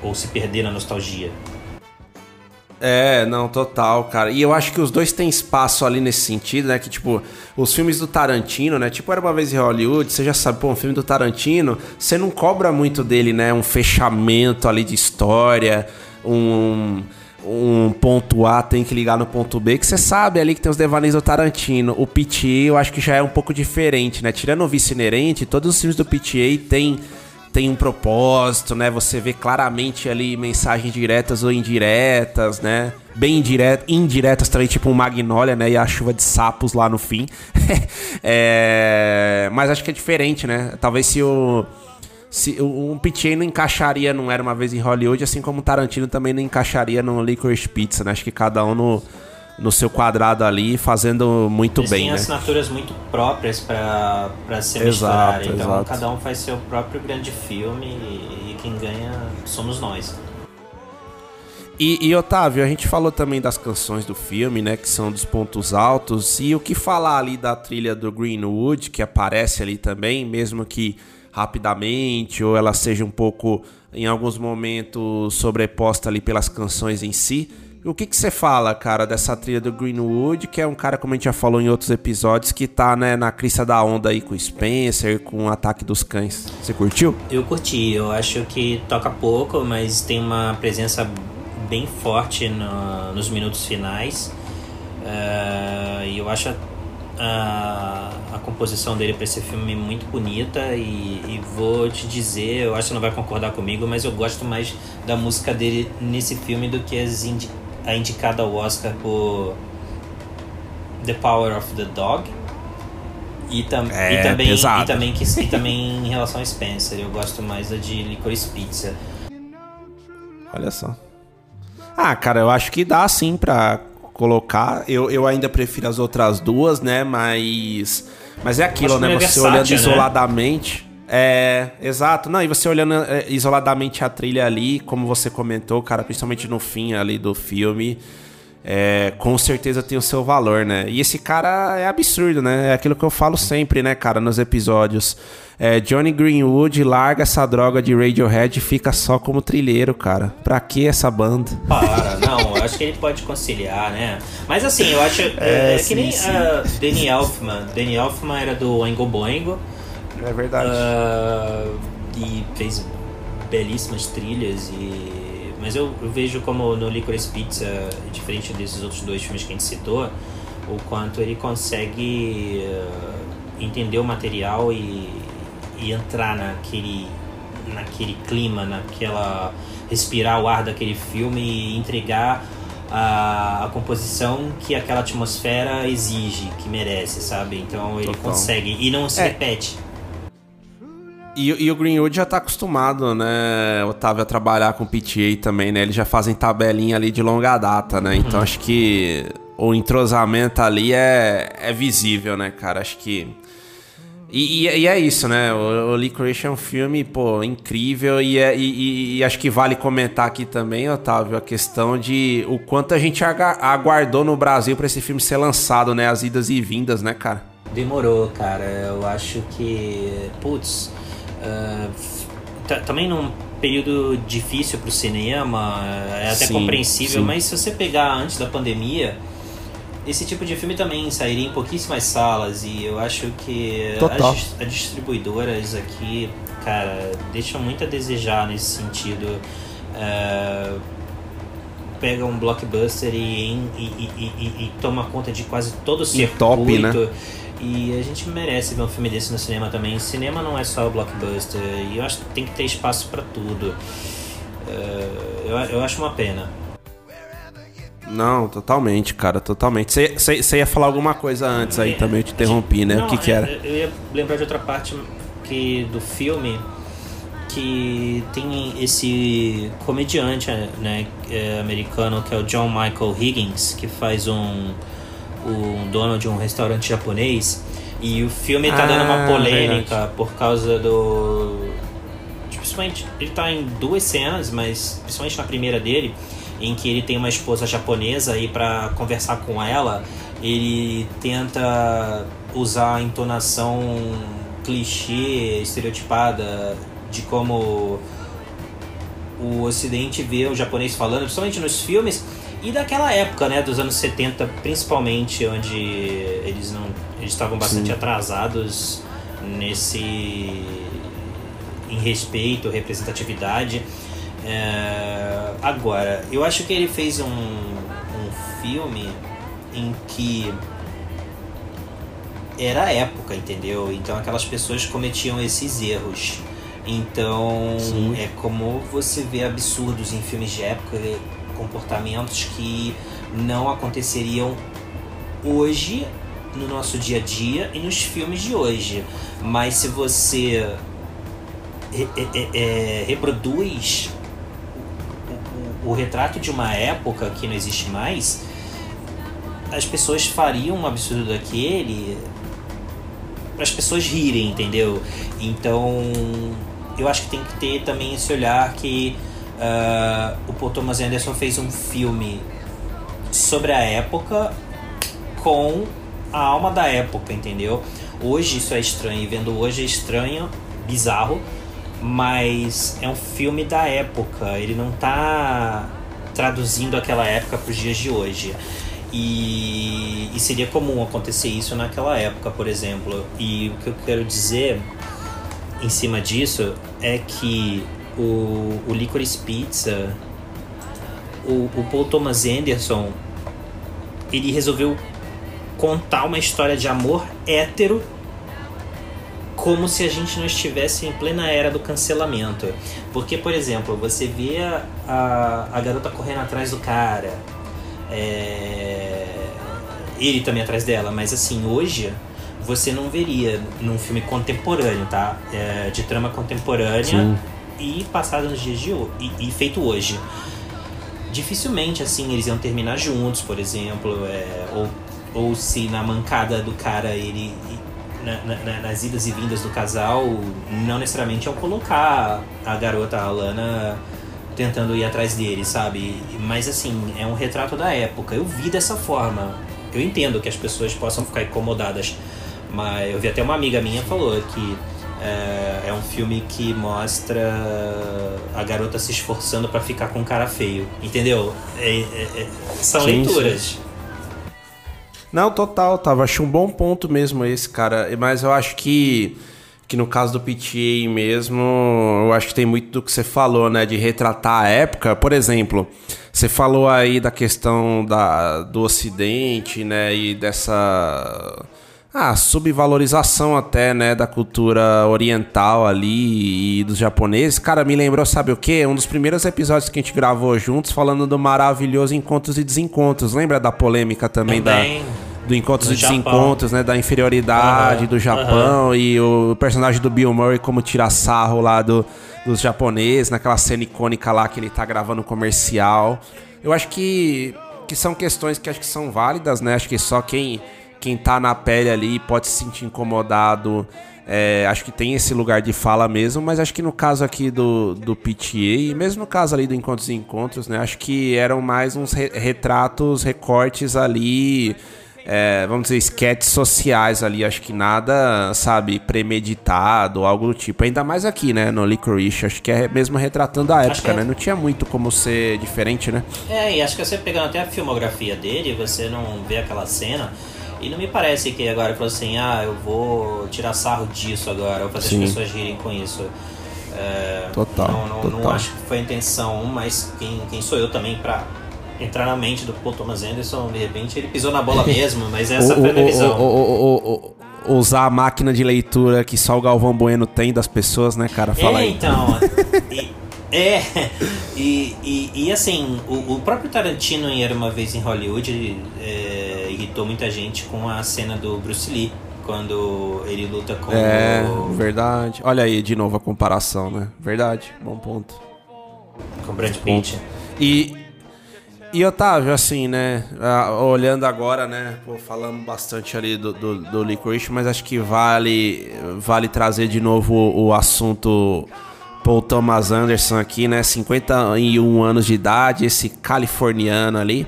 ou se perder na nostalgia. É, não, total, cara. E eu acho que os dois têm espaço ali nesse sentido, né? Que, tipo, os filmes do Tarantino, né? Tipo, Era Uma Vez em Hollywood, você já sabe, pô, um filme do Tarantino, você não cobra muito dele, né? Um fechamento ali de história, um um ponto A tem que ligar no ponto B, que você sabe ali que tem os devaneios do Tarantino. O PTA eu acho que já é um pouco diferente, né? Tirando o vice inerente, todos os filmes do PTA tem, tem um propósito, né? Você vê claramente ali mensagens diretas ou indiretas, né? Bem indiretas, indiretas também, tipo um Magnolia, né? E a chuva de sapos lá no fim. é... Mas acho que é diferente, né? Talvez se o se um PTA não encaixaria não era uma vez em Hollywood, assim como o Tarantino também não encaixaria no Licorice Pizza, né? Acho que cada um no, no seu quadrado ali, fazendo muito Eles bem, têm né? assinaturas muito próprias para se Exato, misturar, então exato. cada um faz seu próprio grande filme e, e quem ganha somos nós. E, e, Otávio, a gente falou também das canções do filme, né? Que são dos pontos altos. E o que falar ali da trilha do Greenwood, que aparece ali também, mesmo que rapidamente, ou ela seja um pouco, em alguns momentos, sobreposta ali pelas canções em si. O que você fala, cara, dessa trilha do Greenwood, que é um cara, como a gente já falou em outros episódios, que tá, né, na crista da onda aí com Spencer, com o Ataque dos Cães. Você curtiu? Eu curti, eu acho que toca pouco, mas tem uma presença bem forte no, nos minutos finais. Uh, e eu acho a, a composição dele para esse filme muito bonita e, e, vou te dizer, eu acho que não vai concordar comigo, mas eu gosto mais da música dele nesse filme do que indi a indicada ao Oscar por The Power of the Dog. E, tam é, e também, pesado. e, também, que, e também em relação a Spencer, eu gosto mais da de Licorice Pizza. Olha só. Ah, cara, eu acho que dá sim pra colocar. Eu, eu ainda prefiro as outras duas, né? Mas. Mas é aquilo, né? Você versátil, olhando né? isoladamente. É, exato. Não, e você olhando é, isoladamente a trilha ali, como você comentou, cara, principalmente no fim ali do filme, é, com certeza tem o seu valor, né? E esse cara é absurdo, né? É aquilo que eu falo sempre, né, cara, nos episódios. É, Johnny Greenwood larga essa droga de Radiohead e fica só como trilheiro, cara. Pra que essa banda? Para, não, eu acho que ele pode conciliar, né? Mas assim, eu acho. É, é sim, que nem sim. a Danny Elfman. Danny Elfman era do Oingo Boingo. É verdade. ah, e fez belíssimas trilhas e mas eu, eu vejo como no Licorice Pizza diferente desses outros dois filmes que a gente citou o quanto ele consegue ah, entender o material e, e entrar naquele naquele clima naquela respirar o ar daquele filme e entregar a, a composição que aquela atmosfera exige que merece sabe então ele Total. consegue e não se É. repete E, e o Greenwood já tá acostumado, né, Otávio, a trabalhar com PTA também, né? Eles já fazem tabelinha ali de longa data, né? Então acho que o entrosamento ali é, é visível, né, cara? Acho que. E, e- e é isso, né? O, o Licorice é um filme, pô, incrível. E, é- e- acho que vale comentar aqui também, Otávio, a questão de o quanto a gente aguardou no Brasil pra esse filme ser lançado, né? As idas e vindas, né, cara? Demorou, cara. Eu acho que. Putz. Ah, tá- também num período difícil pro cinema, é até Sim, compreensível, sim. mas se você pegar antes da pandemia, esse tipo de filme também sairia em pouquíssimas salas e eu acho que as, as distribuidoras aqui, cara, deixam muito a desejar nesse sentido. Ah, pega um blockbuster e, e, e- e- e toma conta de quase todo o circuito. top, né? E a gente merece ver um filme desse no cinema também. Cinema não é só blockbuster. E eu acho que tem que ter espaço pra tudo. É, eu, eu acho uma pena. Não, totalmente, cara, totalmente. Você ia falar alguma coisa antes aí também, eu te interrompi, né? Não, o que que é, era? Eu ia lembrar de outra parte que do filme que tem esse comediante né, é, americano que é o John Michael Higgins, que faz um, um dono de um restaurante japonês. E o filme tá dando uma Ah, polêmica verdade. por causa do. Principalmente, ele tá em duas cenas, mas principalmente na primeira dele, em que ele tem uma esposa japonesa e para conversar com ela, ele tenta usar a entonação clichê, estereotipada de como o ocidente vê o japonês falando, principalmente nos filmes e daquela época, né, dos anos 70, principalmente, onde eles não eles estavam bastante atrasados nesse em respeito, representatividade. É, agora, eu acho que ele fez um, um filme em que era a época, entendeu? Então aquelas pessoas cometiam esses erros. Então é como você vê absurdos em filmes de época, comportamentos que não aconteceriam hoje no nosso dia a dia e nos filmes de hoje. Mas se você é- é- é, reproduz o, o- o retrato de uma época que não existe mais, as pessoas fariam um absurdo daquele para as pessoas rirem, entendeu? Então, eu acho que tem que ter também esse olhar que ah, o Paul Thomas Anderson fez um filme sobre a época com a alma da época, entendeu? Hoje isso é estranho, e vendo hoje é estranho, bizarro, mas é um filme da época, ele não tá traduzindo aquela época para os dias de hoje. E, e seria comum acontecer isso naquela época, por exemplo. E o que eu quero dizer em cima disso é que o, o Licorice Pizza, o, o Paul Thomas Anderson, ele resolveu contar uma história de amor hétero como se a gente não estivesse em plena era do cancelamento. Porque, por exemplo, você vê a, a, garota correndo atrás do cara, é, ele também atrás dela, mas assim, hoje você não veria num filme contemporâneo, tá? É, de trama contemporânea Sim. E passado nos dias de hoje, e, e feito hoje. Dificilmente, assim, eles iam terminar juntos, por exemplo, é, ou, ou se na mancada do cara ele. na- na- na- nas idas e vindas do casal, não necessariamente ao colocar a garota, a Lana, tentando ir atrás dele, sabe? Mas assim, é um retrato da época. Eu vi dessa forma. Eu entendo que as pessoas possam ficar incomodadas, mas eu vi até uma amiga minha falou que é, é um filme que mostra a garota se esforçando pra ficar com um cara feio, entendeu? É- é- é- são Sim, leituras. Não, total, tava. Acho um bom ponto mesmo esse, cara. Mas eu acho que, que no caso do PTA mesmo, eu acho que tem muito do que você falou, né? De retratar a época. Por exemplo, você falou aí da questão da, do Ocidente, né? E dessa. Ah, subvalorização até, né, da cultura oriental ali e dos japoneses. Cara, me lembrou, sabe o quê? Um dos primeiros episódios que a gente gravou juntos falando do maravilhoso Encontros e Desencontros. Lembra da polêmica também, Também. da do Encontros No e Japão. Desencontros, né, da inferioridade Aham, do Japão e o personagem do Bill Murray como tira sarro lá do, dos japoneses, naquela cena icônica lá que ele tá gravando um comercial. Eu acho que que são questões que acho que são válidas, né? Acho que só quem quem tá na pele ali pode se sentir incomodado. É, acho que tem esse lugar de fala mesmo, mas acho que no caso aqui do, do PTA, e mesmo no caso ali do Encontros e Encontros, né? Acho que eram mais uns re- retratos, recortes ali, é, vamos dizer, sketches sociais ali. Acho que nada, sabe, premeditado, algo do tipo. Ainda mais aqui, né, no Licorice. Acho que é mesmo retratando a época, é. né? Não tinha muito como ser diferente, né? É, e acho que você pegando até a filmografia dele, você não vê aquela cena. E não me parece que agora falou assim, ah, eu vou tirar sarro disso agora, vou fazer Sim. as pessoas rirem com isso. É, Total, Não, não, não total. acho que foi a intenção, mas quem, quem sou eu também pra entrar na mente do Paul Thomas Anderson, de repente ele pisou na bola mesmo, mas essa O- foi a minha visão. o- o- usar a máquina de leitura que só o Galvão Bueno tem das pessoas, né, cara? Fala é, aí. então. e, É, e, e, e assim, o, o próprio Tarantino em Era Uma Vez em Hollywood é, irritou muita gente com a cena do Bruce Lee, quando ele luta com É, o, verdade. Olha aí de novo a comparação, né? Verdade, bom ponto. com Brad Pitt. E, e Otávio, assim, né? ah, Olhando agora, né? Pô, falamos bastante ali do, do, do Licorice, mas acho que vale, vale trazer de novo o, o assunto Paul Thomas Anderson aqui, né? 51 anos de idade, esse californiano ali.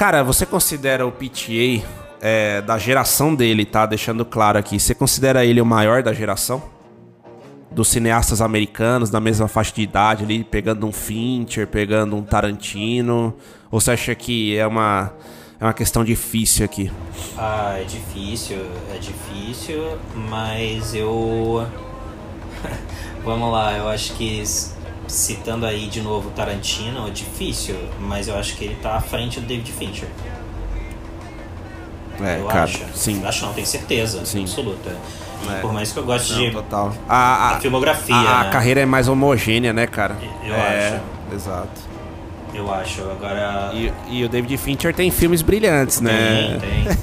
Cara, você considera o PTA é, da geração dele, tá? Deixando claro aqui. Você considera ele o maior da geração? Dos cineastas americanos, da mesma faixa de idade ali, pegando um Fincher, pegando um Tarantino? Ou você acha que é uma, é uma questão difícil aqui? Ah, é difícil, é difícil, mas eu. Vamos lá, eu acho que citando aí de novo Tarantino, é difícil, mas eu acho que ele tá à frente do David Fincher. É, eu cara, acho. sim. Acho não, tenho certeza, Sim. absoluta. É. por mais que eu goste Não, de. total. A, a filmografia, A, a né? carreira é mais homogênea, né, cara? Eu é, Exato. Eu acho. Agora. E, e o David Fincher tem filmes brilhantes, né? Tem, tem.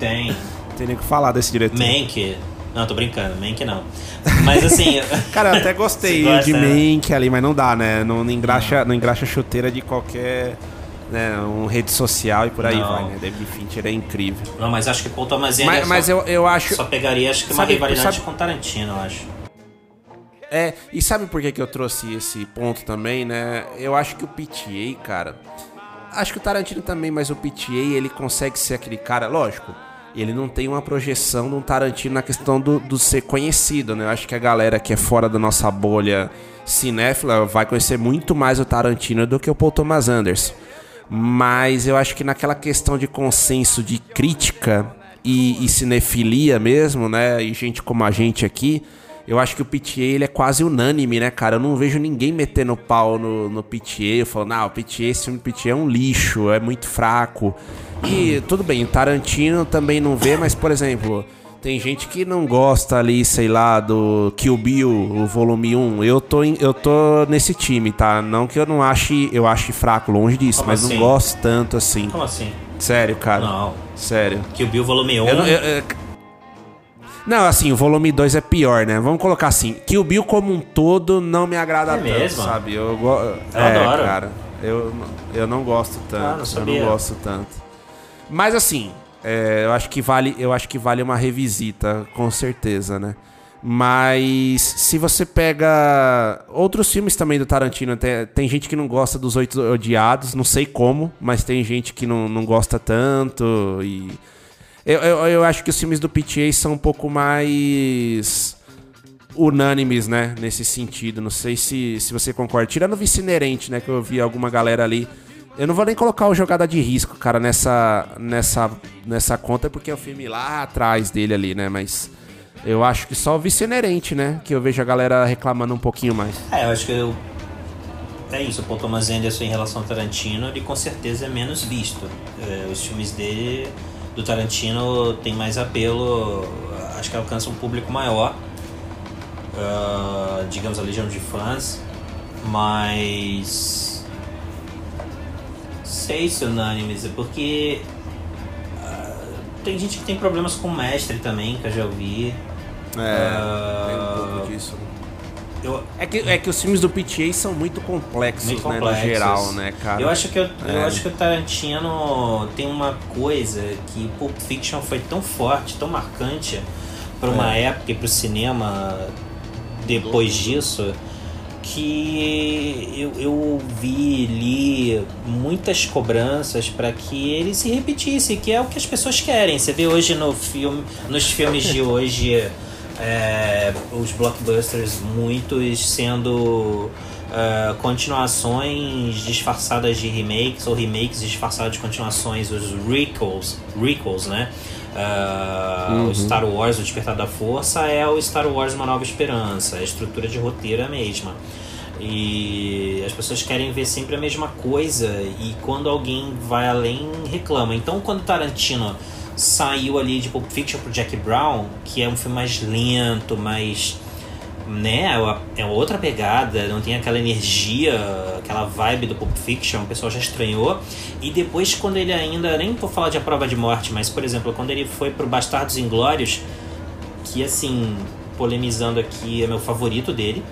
tem. Tem nem o que falar desse diretor. Mank. Não, tô brincando, Mank não. Mas assim. Cara, eu até gostei de né? Mank ali, mas não dá, né? Não, não, engraxa, não engraxa chuteira de qualquer né, um rede social e por aí Não. vai, né? David Fincher é incrível. Não, mas acho que Paul Thomas Anderson Mas, mas eu, eu acho... só pegaria acho que uma Sabe- rivalidade sabe- com Tarantino, eu acho. É, e sabe por que, que eu trouxe esse ponto também, né? Eu acho que o PTA, cara. Acho que o Tarantino também, mas o PTA ele consegue ser aquele cara, lógico. Ele não tem uma projeção de um Tarantino na questão do, do ser conhecido, né? Eu acho que a galera que é fora da nossa bolha cinéfila vai conhecer muito mais o Tarantino do que o Paul Thomas Anderson. Mas eu acho que naquela questão de consenso de crítica e, e cinefilia mesmo, né? E gente como a gente aqui, eu acho que o PTA ele é quase unânime, né, cara? Eu não vejo ninguém metendo pau no, no PTA, falando, ah, o PTA, esse filme do é um lixo, é muito fraco. E tudo bem, o Tarantino também não vê, mas, por exemplo, tem gente que não gosta ali, sei lá, do Kill Bill, o volume 1. Eu tô, em- eu tô nesse time, tá? Não que eu não ache, eu ache fraco, longe disso, Como mas assim? não gosto tanto assim. Como assim? Sério, cara. Não. Sério. O Bill Volume 1. Eu eu- eu- não, assim, o volume 2 é pior, né? Vamos colocar assim, que o Bill como um todo não me agrada É tanto, mesmo? sabe? Eu, go... Eu é, adoro. cara. Eu, eu não gosto tanto. Ah, não eu não gosto tanto. Mas assim, é, eu acho que vale, eu acho que vale uma revisita, com certeza, né? Mas se você pega outros filmes também do Tarantino, tem, tem gente que não gosta dos Oito Odiados, não sei como, mas tem gente que não, não gosta tanto e eu, eu, eu acho que os filmes do PTA são um pouco mais unânimes, né? Nesse sentido. Não sei se, se você concorda. Tirando o vice inerente, né? Que eu vi alguma galera ali. Eu não vou nem colocar o Jogada de Risco, cara, nessa, nessa, nessa conta, porque é o filme lá atrás dele ali, né? Mas eu acho que só o vice inerente, né? Que eu vejo a galera reclamando um pouquinho mais. É, eu acho que eu... é isso. O Paul Thomas Anderson em relação ao Tarantino, ele com certeza é menos visto. É, os filmes dele, do Tarantino, tem mais apelo, acho que alcança um público maior. Ah, digamos, a legião de fãs. Mas. Sei se unânimes, é porque. ah, tem gente que tem problemas com o mestre também, que eu já ouvi. Ah, tem um pouco disso. Eu, É que, é que os filmes do PTA são muito complexos, muito né? complexos. No geral, né, cara? Eu acho que eu, eu É. acho que o Tarantino tem uma coisa que Pulp Fiction foi tão forte, tão marcante para uma É. época e para o cinema depois disso que eu, eu ouvi li muitas cobranças para que ele se repetisse, que é o que as pessoas querem. Você vê hoje no filme, nos filmes de hoje é, os blockbusters muitos sendo é, continuações disfarçadas de remakes ou remakes disfarçados de continuações, os recalls, recalls né? É, O Star Wars, O Despertar da Força é o Star Wars Uma Nova Esperança, a estrutura de roteiro é a mesma. E as pessoas querem ver sempre a mesma coisa e quando alguém vai além reclama. Então quando Tarantino saiu ali de Pulp Fiction pro Jack Brown, que é um filme mais lento, mais né, é outra pegada, não tem aquela energia, aquela vibe do Pulp Fiction, o pessoal já estranhou. E depois, quando ele ainda, nem vou falar de A Prova de Morte, mas, por exemplo, quando ele foi pro Bastardos Inglórios, que, assim, polemizando aqui, é meu favorito dele.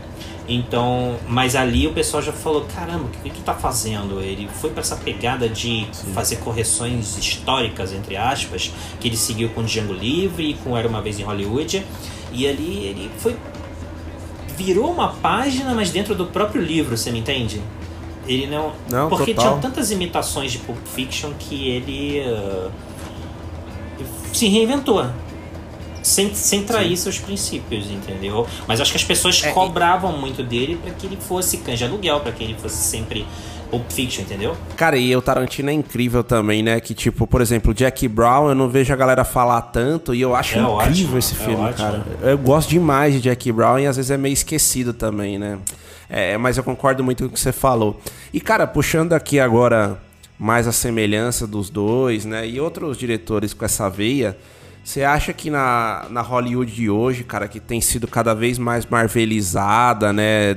Então, mas ali o pessoal já falou: caramba, o que, que tá fazendo? Ele foi para essa pegada de Sim. fazer correções históricas, entre aspas, que ele seguiu com Django Livre, com Era uma Vez em Hollywood. E ali ele foi virou uma página, mas dentro do próprio livro, você me entende? Ele não. não porque total. tinha tantas imitações de Pulp Fiction que ele uh, se reinventou. Sem, sem trair Sim. seus princípios, entendeu? Mas acho que as pessoas é, cobravam e... muito dele para que ele fosse canja aluguel, para que ele fosse sempre Pulp Fiction, entendeu? Cara, e o Tarantino é incrível também, né? Que, tipo, por exemplo, Jack Brown, eu não vejo a galera falar tanto e eu acho é incrível ótimo, esse é filme, é cara. Eu gosto demais de Jack Brown e às vezes é meio esquecido também, né? É, mas eu concordo muito com o que você falou. E, cara, puxando aqui agora mais a semelhança dos dois, né? E outros diretores com essa veia. Você acha que na, na Hollywood de hoje, cara, que tem sido cada vez mais marvelizada, né?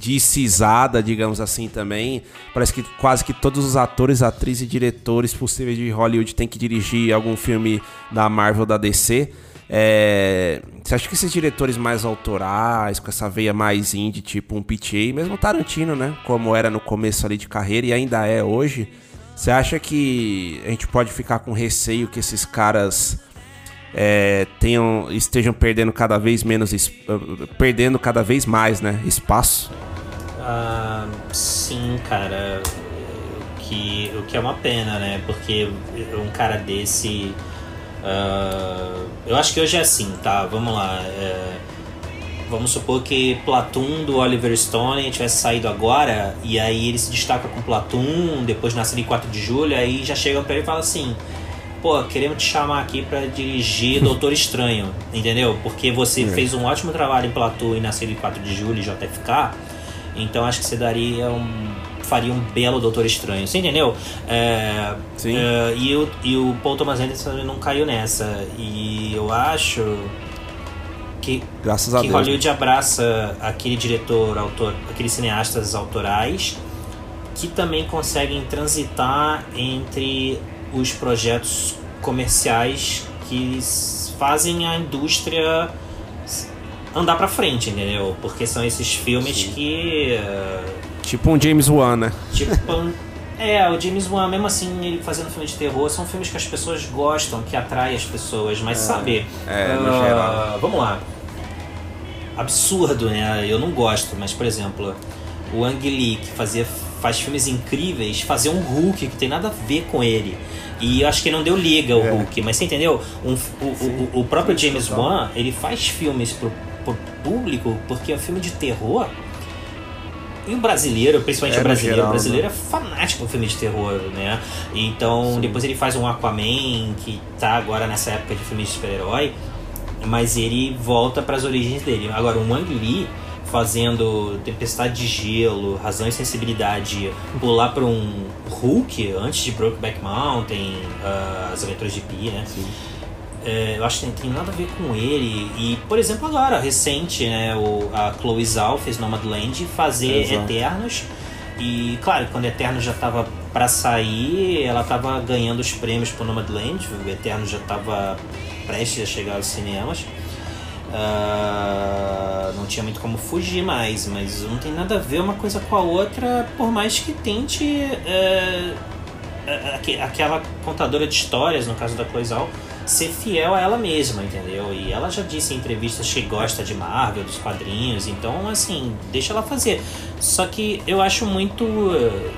decisada, digamos assim, também. Parece que quase que todos os atores, atrizes e diretores possíveis de Hollywood têm que dirigir algum filme da Marvel da DC. É... Você acha que esses diretores mais autorais, com essa veia mais indie, tipo um PTA, mesmo Tarantino, né? Como era no começo ali de carreira e ainda é hoje, você acha que a gente pode ficar com receio que esses caras é, tenham, estejam perdendo cada vez menos, perdendo cada vez mais, né, espaço? Uh, sim, cara, que o que é uma pena, né? Porque um cara desse, uh, eu acho que hoje é assim, tá? Vamos lá. É, vamos supor que Platoon do Oliver Stone tivesse saído agora e aí ele se destaca com Platoon, depois nasce em 4 de julho, aí já chega pra ele e fala assim pô, queremos te chamar aqui para dirigir Doutor Estranho, entendeu? Porque você é. fez um ótimo trabalho em Platô e na série 4 de julho JFK, então acho que você daria um faria um belo Doutor Estranho, você entendeu? É, Sim. É, e, o, e o Paul Thomas Anderson não caiu nessa, e eu acho que, Graças a que Deus, Hollywood né? abraça aquele diretor, autor, aqueles cineastas autorais que também conseguem transitar entre os projetos comerciais que fazem a indústria andar para frente, entendeu? Porque são esses filmes Sim. que tipo um James Wan, né? Tipo É, o James Wan, mesmo assim, ele fazendo filme de terror, são filmes que as pessoas gostam, que atraem as pessoas, mas é, sabe? É, no uh, geral. Vamos lá. Absurdo, né? Eu não gosto, mas, por exemplo, o Ang Lee, que fazia, faz filmes incríveis, fazer um Hulk que tem nada a ver com ele. E eu acho que não deu liga o é. Hulk, mas você entendeu? Um, o, o, o, próprio James Wan, ele faz filmes pro, pro público porque é um filme de terror. E o brasileiro, principalmente é, o brasileiro, geral, o brasileiro né? é fanático por filme de terror, né? Então, Sim. depois ele faz um Aquaman, que tá agora nessa época de filme de super-herói, mas ele volta para as origens dele. Agora, o Wang Lee fazendo Tempestade de Gelo, Razão e Sensibilidade, pular para um Hulk antes de Brokeback Mountain, uh, As Aventuras de Pi, né? É, eu acho que não tem nada a ver com ele. E, por exemplo, agora, recente, né? O, a Chloe Zhao fez Nomadland fazer Exato. Eternos. E, claro, quando Eternos já estava para sair, ela estava ganhando os prêmios por Nomadland. O Eternos já estava prestes a chegar aos cinemas. Uh, não tinha muito como fugir mais, mas não tem nada a ver uma coisa com a outra, por mais que tente uh, aquela contadora de histórias, no caso da Cloizal, ser fiel a ela mesma, entendeu? E ela já disse em entrevistas que gosta de Marvel, dos quadrinhos, então assim, deixa ela fazer. Só que eu acho muito. Uh,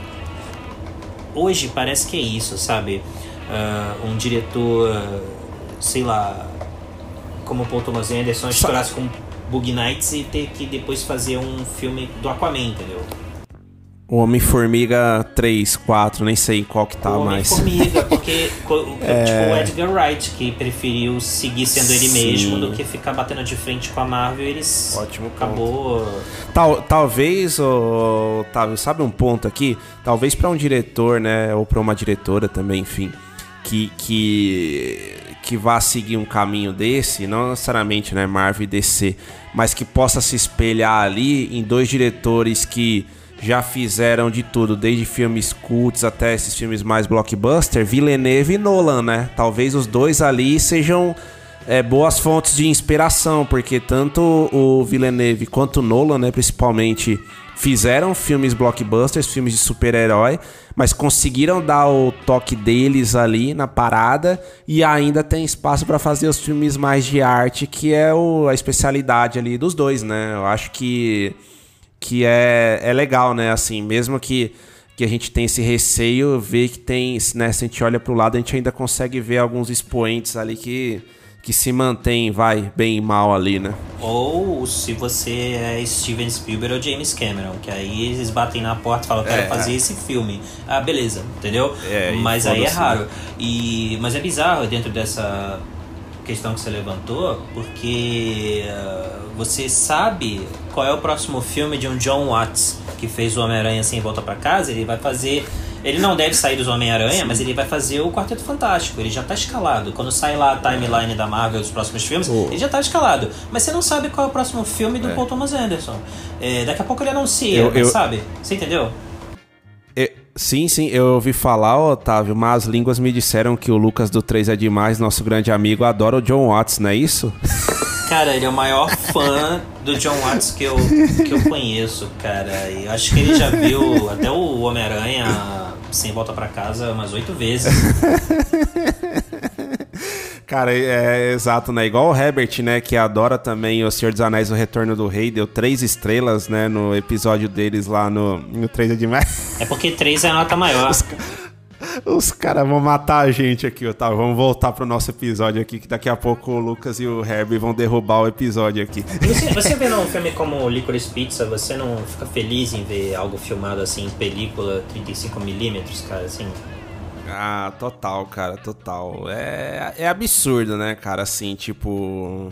hoje parece que é isso, sabe? um diretor, sei lá, como o Paul Thomas Anderson estourasse com Bug Nights e ter que depois fazer um filme do Aquaman, entendeu? O Homem-Formiga 3, 4, nem sei qual que tá o mais. Homem-Formiga, porque é... tipo o Edgar Wright, que preferiu seguir sendo ele Sim. mesmo do que ficar batendo de frente com a Marvel, eles Ótimo acabou. Tal, talvez, oh, Otávio, sabe um ponto aqui? Talvez para um diretor, né, ou para uma diretora também, enfim que, que, que vá seguir um caminho desse, não necessariamente né, Marvel e DC, mas que possa se espelhar ali em dois diretores que já fizeram de tudo, desde filmes cults até esses filmes mais blockbuster, Villeneuve e Nolan, né? Talvez os dois ali sejam é, boas fontes de inspiração, porque tanto o Villeneuve quanto o Nolan, né, principalmente, fizeram filmes blockbusters, filmes de super-herói, mas conseguiram dar o toque deles ali na parada e ainda tem espaço para fazer os filmes mais de arte, que é o, a especialidade ali dos dois, né? Eu acho que que é, é legal, né? Assim, mesmo que, que a gente tem esse receio, ver que tem, né? Se a gente olha pro lado, a gente ainda consegue ver alguns expoentes ali que, que se mantém, vai, bem e mal ali, né? Ou se você é Steven Spielberg ou James Cameron, que aí eles batem na porta e falam, quero É, fazer é. esse filme. Ah, beleza, entendeu? É, mas aí é foda-se, raro. E, mas é bizarro dentro dessa questão que você levantou, porque ah, você sabe qual é o próximo filme de um John Watts que fez o Homem-Aranha sem volta pra casa, ele vai fazer. Ele não deve sair dos Homem-Aranha, mas ele vai fazer o Quarteto Fantástico. Ele já tá escalado. Quando sai lá a timeline da Marvel dos próximos filmes, Oh. ele já tá escalado. Mas você não sabe qual é o próximo filme do Paul Thomas Anderson. É, daqui a pouco ele anuncia, Eu- eu- sabe? Você entendeu? Sim, sim, eu ouvi falar, Otávio, mas as línguas me disseram que o Lucas do 3 é demais, nosso grande amigo, adora o John Watts, não é isso? Cara, ele é o maior fã do John Watts que eu, que eu conheço, cara. E acho que ele já viu até o Homem-Aranha sem volta pra casa umas oito vezes. Cara, é, é exato, né? Igual o Herbert, né? Que adora também o Senhor dos Anéis, o Retorno do Rei, deu três estrelas, né? No episódio deles lá no, no 3 é demais. É porque três é a nota maior. Os caras vão matar a gente aqui, Otávio. Vamos voltar pro nosso episódio aqui, que daqui a pouco o Lucas e o Herbie vão derrubar o episódio aqui. Você, você vendo um filme como Licorice Pizza, você não fica feliz em ver algo filmado assim em película 35mm, cara, assim? Ah, total, cara, total. É, é absurdo, né, cara? Assim, tipo.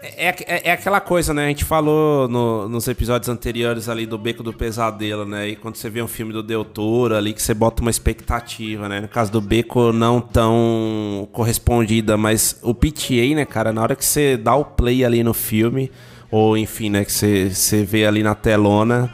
É, é, é aquela coisa, né? A gente falou no- nos episódios anteriores ali do Beco do Pesadelo, né? E quando você vê um filme do Del Toro ali, que você bota uma expectativa, né? No caso do Beco, não tão correspondida, mas o PTA, né, cara? Na hora que você dá o play ali no filme, ou enfim, né, que você, você vê ali na telona,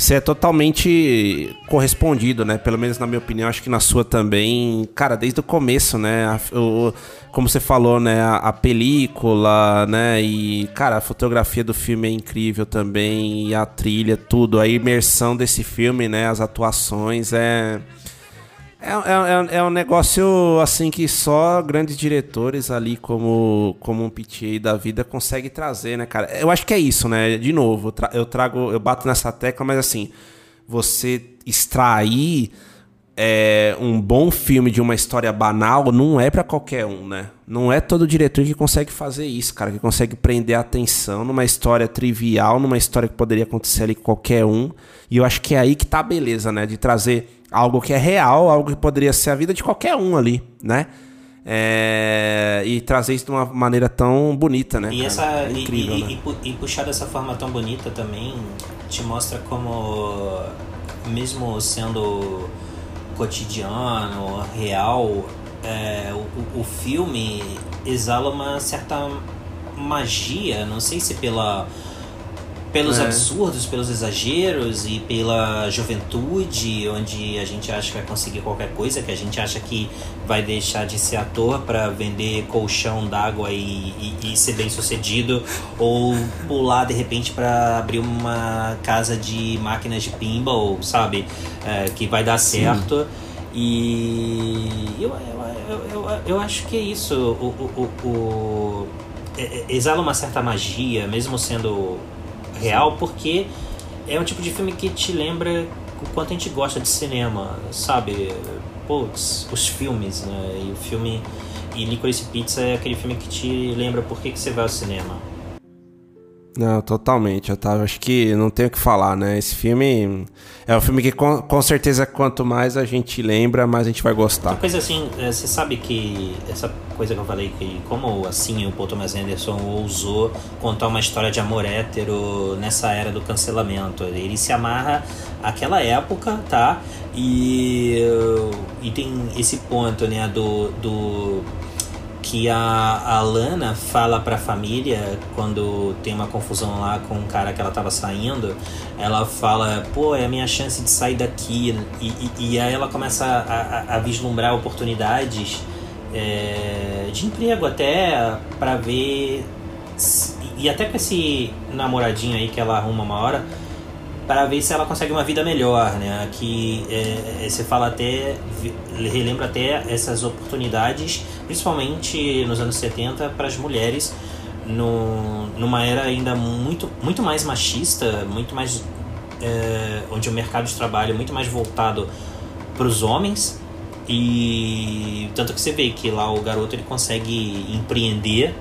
você é totalmente correspondido, né? Pelo menos na minha opinião, acho que na sua também. Cara, desde o começo, né? A- o- como você falou, né? A, a película, né? E, cara, a fotografia do filme é incrível também. E a trilha, tudo. A imersão desse filme, né? As atuações é. É, é, é- é um negócio assim que só grandes diretores ali como, como um PTA da vida consegue trazer, né, cara? Eu acho que é isso, né? De novo, eu, tra- eu trago, eu bato nessa tecla, mas assim, você extrair é, um bom filme de uma história banal não é pra qualquer um, né? Não é todo diretor que consegue fazer isso, cara, que consegue prender a atenção numa história trivial, numa história que poderia acontecer ali com qualquer um. E eu acho que é aí que tá a beleza, né? De trazer algo que é real, algo que poderia ser a vida de qualquer um ali, né? É, E trazer isso de uma maneira tão bonita, né? E, cara? essa, É incrível, e, né? e, pu- e puxar dessa forma tão bonita também te mostra como, mesmo sendo cotidiano, real, é, o, o filme exala uma certa magia, não sei se pela pelos É. absurdos, pelos exageros e pela juventude, onde a gente acha que vai conseguir qualquer coisa, que a gente acha que vai deixar de ser ator para vender colchão d'água e, e- e ser bem sucedido, ou pular de repente para abrir uma casa de máquinas de pinball, sabe? É, que vai dar certo. E eu, eu, eu, eu, eu acho que é isso. O, o, o, o- é- é- exala uma certa magia, mesmo sendo real, porque é um tipo de filme que te lembra o quanto a gente gosta de cinema, sabe? Putz, os filmes, né? E o filme. E Licorice Pizza é aquele filme que te lembra por que, que você vai ao cinema. Não, totalmente, Otávio. Acho que não tem o que falar, né? Esse filme é um filme que com, com certeza quanto mais a gente lembra, mais a gente vai gostar. Uma coisa assim, é, você sabe que essa coisa que eu falei, que como assim o Paul Thomas Anderson ousou contar uma história de amor hétero nessa era do cancelamento. Ele se amarra àquela época, tá? E, e tem esse ponto, né, do, do que a, a Lana fala pra família quando tem uma confusão lá com o cara que ela tava saindo. Ela fala, pô, é a minha chance de sair daqui. E, e, e aí ela começa a, a, a vislumbrar oportunidades é, de emprego até para ver. Se, e até com esse namoradinho aí que ela arruma uma hora para ver se ela consegue uma vida melhor, né? Que é, você fala até, relembra até essas oportunidades, principalmente nos anos 70, para as mulheres, no, numa era ainda muito, muito mais machista, muito mais. É, onde o mercado de trabalho é muito mais voltado para os homens. E tanto que você vê que lá o garoto ele consegue empreender,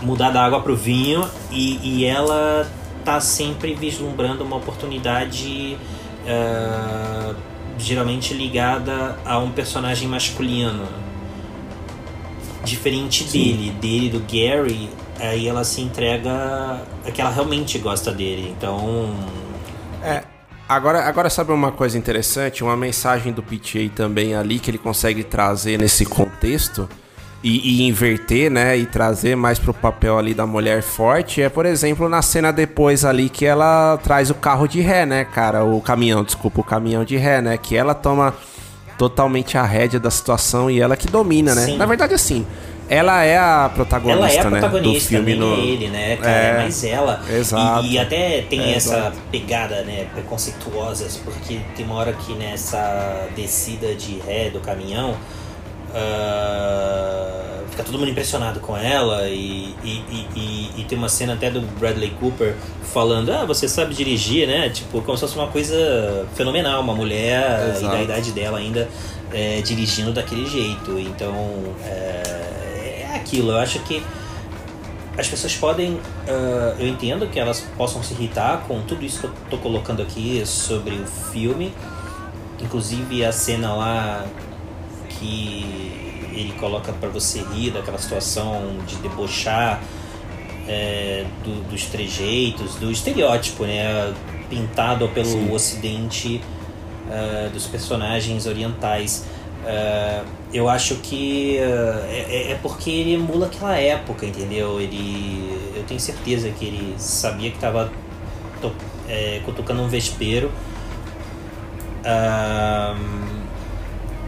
mudar da água para o vinho, e, e ela tá sempre vislumbrando uma oportunidade uh, geralmente ligada a um personagem masculino. Diferente Sim. dele, dele, do Gary, aí ela se entrega a que ela realmente gosta dele. Então. É. Agora, agora sabe uma coisa interessante? Uma mensagem do PTA também ali que ele consegue trazer nesse contexto e, e, inverter, né? E trazer mais pro papel ali da mulher forte é, por exemplo, na cena depois ali que ela traz o carro de ré, né, cara? O caminhão, desculpa, o caminhão de ré, né? Que ela toma totalmente a rédea da situação e ela que domina, né? Sim. Na verdade, assim. Ela é a protagonista, ela é a protagonista, né, do filme no... ele, né, cara, é, mas ela exato, e, e até tem é, essa exato. pegada, né, preconceituosa, porque tem uma hora que nessa descida de ré do caminhão, Uh, fica todo mundo impressionado com ela e, e, e, e, tem uma cena até do Bradley Cooper falando ah você sabe dirigir né? Tipo como se fosse uma coisa fenomenal uma mulher e da idade dela ainda é, dirigindo daquele jeito. Então é, é, aquilo. Eu acho que as pessoas podem uh, eu entendo que elas possam se irritar com tudo isso que eu tô colocando aqui sobre o filme inclusive a cena lá que ele coloca para você rir daquela situação de debochar é, do, dos trejeitos, do estereótipo, né? Pintado pelo Sim. ocidente uh, dos personagens orientais. Uh, eu acho que uh, é, é, porque ele emula aquela época, entendeu? Ele, eu tenho certeza que ele sabia que estava é, cutucando um vespeiro. Uh,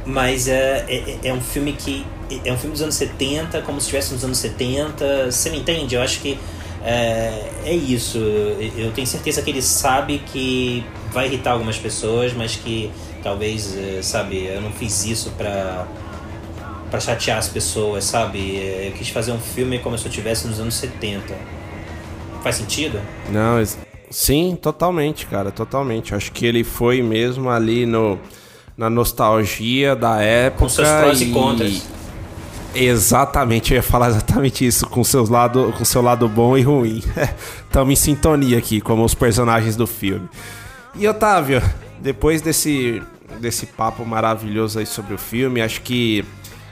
mas é, é, é, um filme que. É um filme dos anos 70, como se estivesse nos anos 70. Você me entende? Eu acho que é, é isso. Eu tenho certeza que ele sabe que vai irritar algumas pessoas, mas que talvez, é, sabe, eu não fiz isso pra, pra chatear as pessoas, sabe? Eu quis fazer um filme como se eu estivesse nos anos 70. Faz sentido? Não, sim, totalmente, cara, totalmente. Acho que ele foi mesmo ali no na nostalgia da época. Com seus prós e, e contras. Exatamente, eu ia falar exatamente isso, com, seus lado, com seu lado bom e ruim. Estamos em sintonia aqui, como os personagens do filme. E Otávio, depois desse, desse papo maravilhoso aí sobre o filme, acho que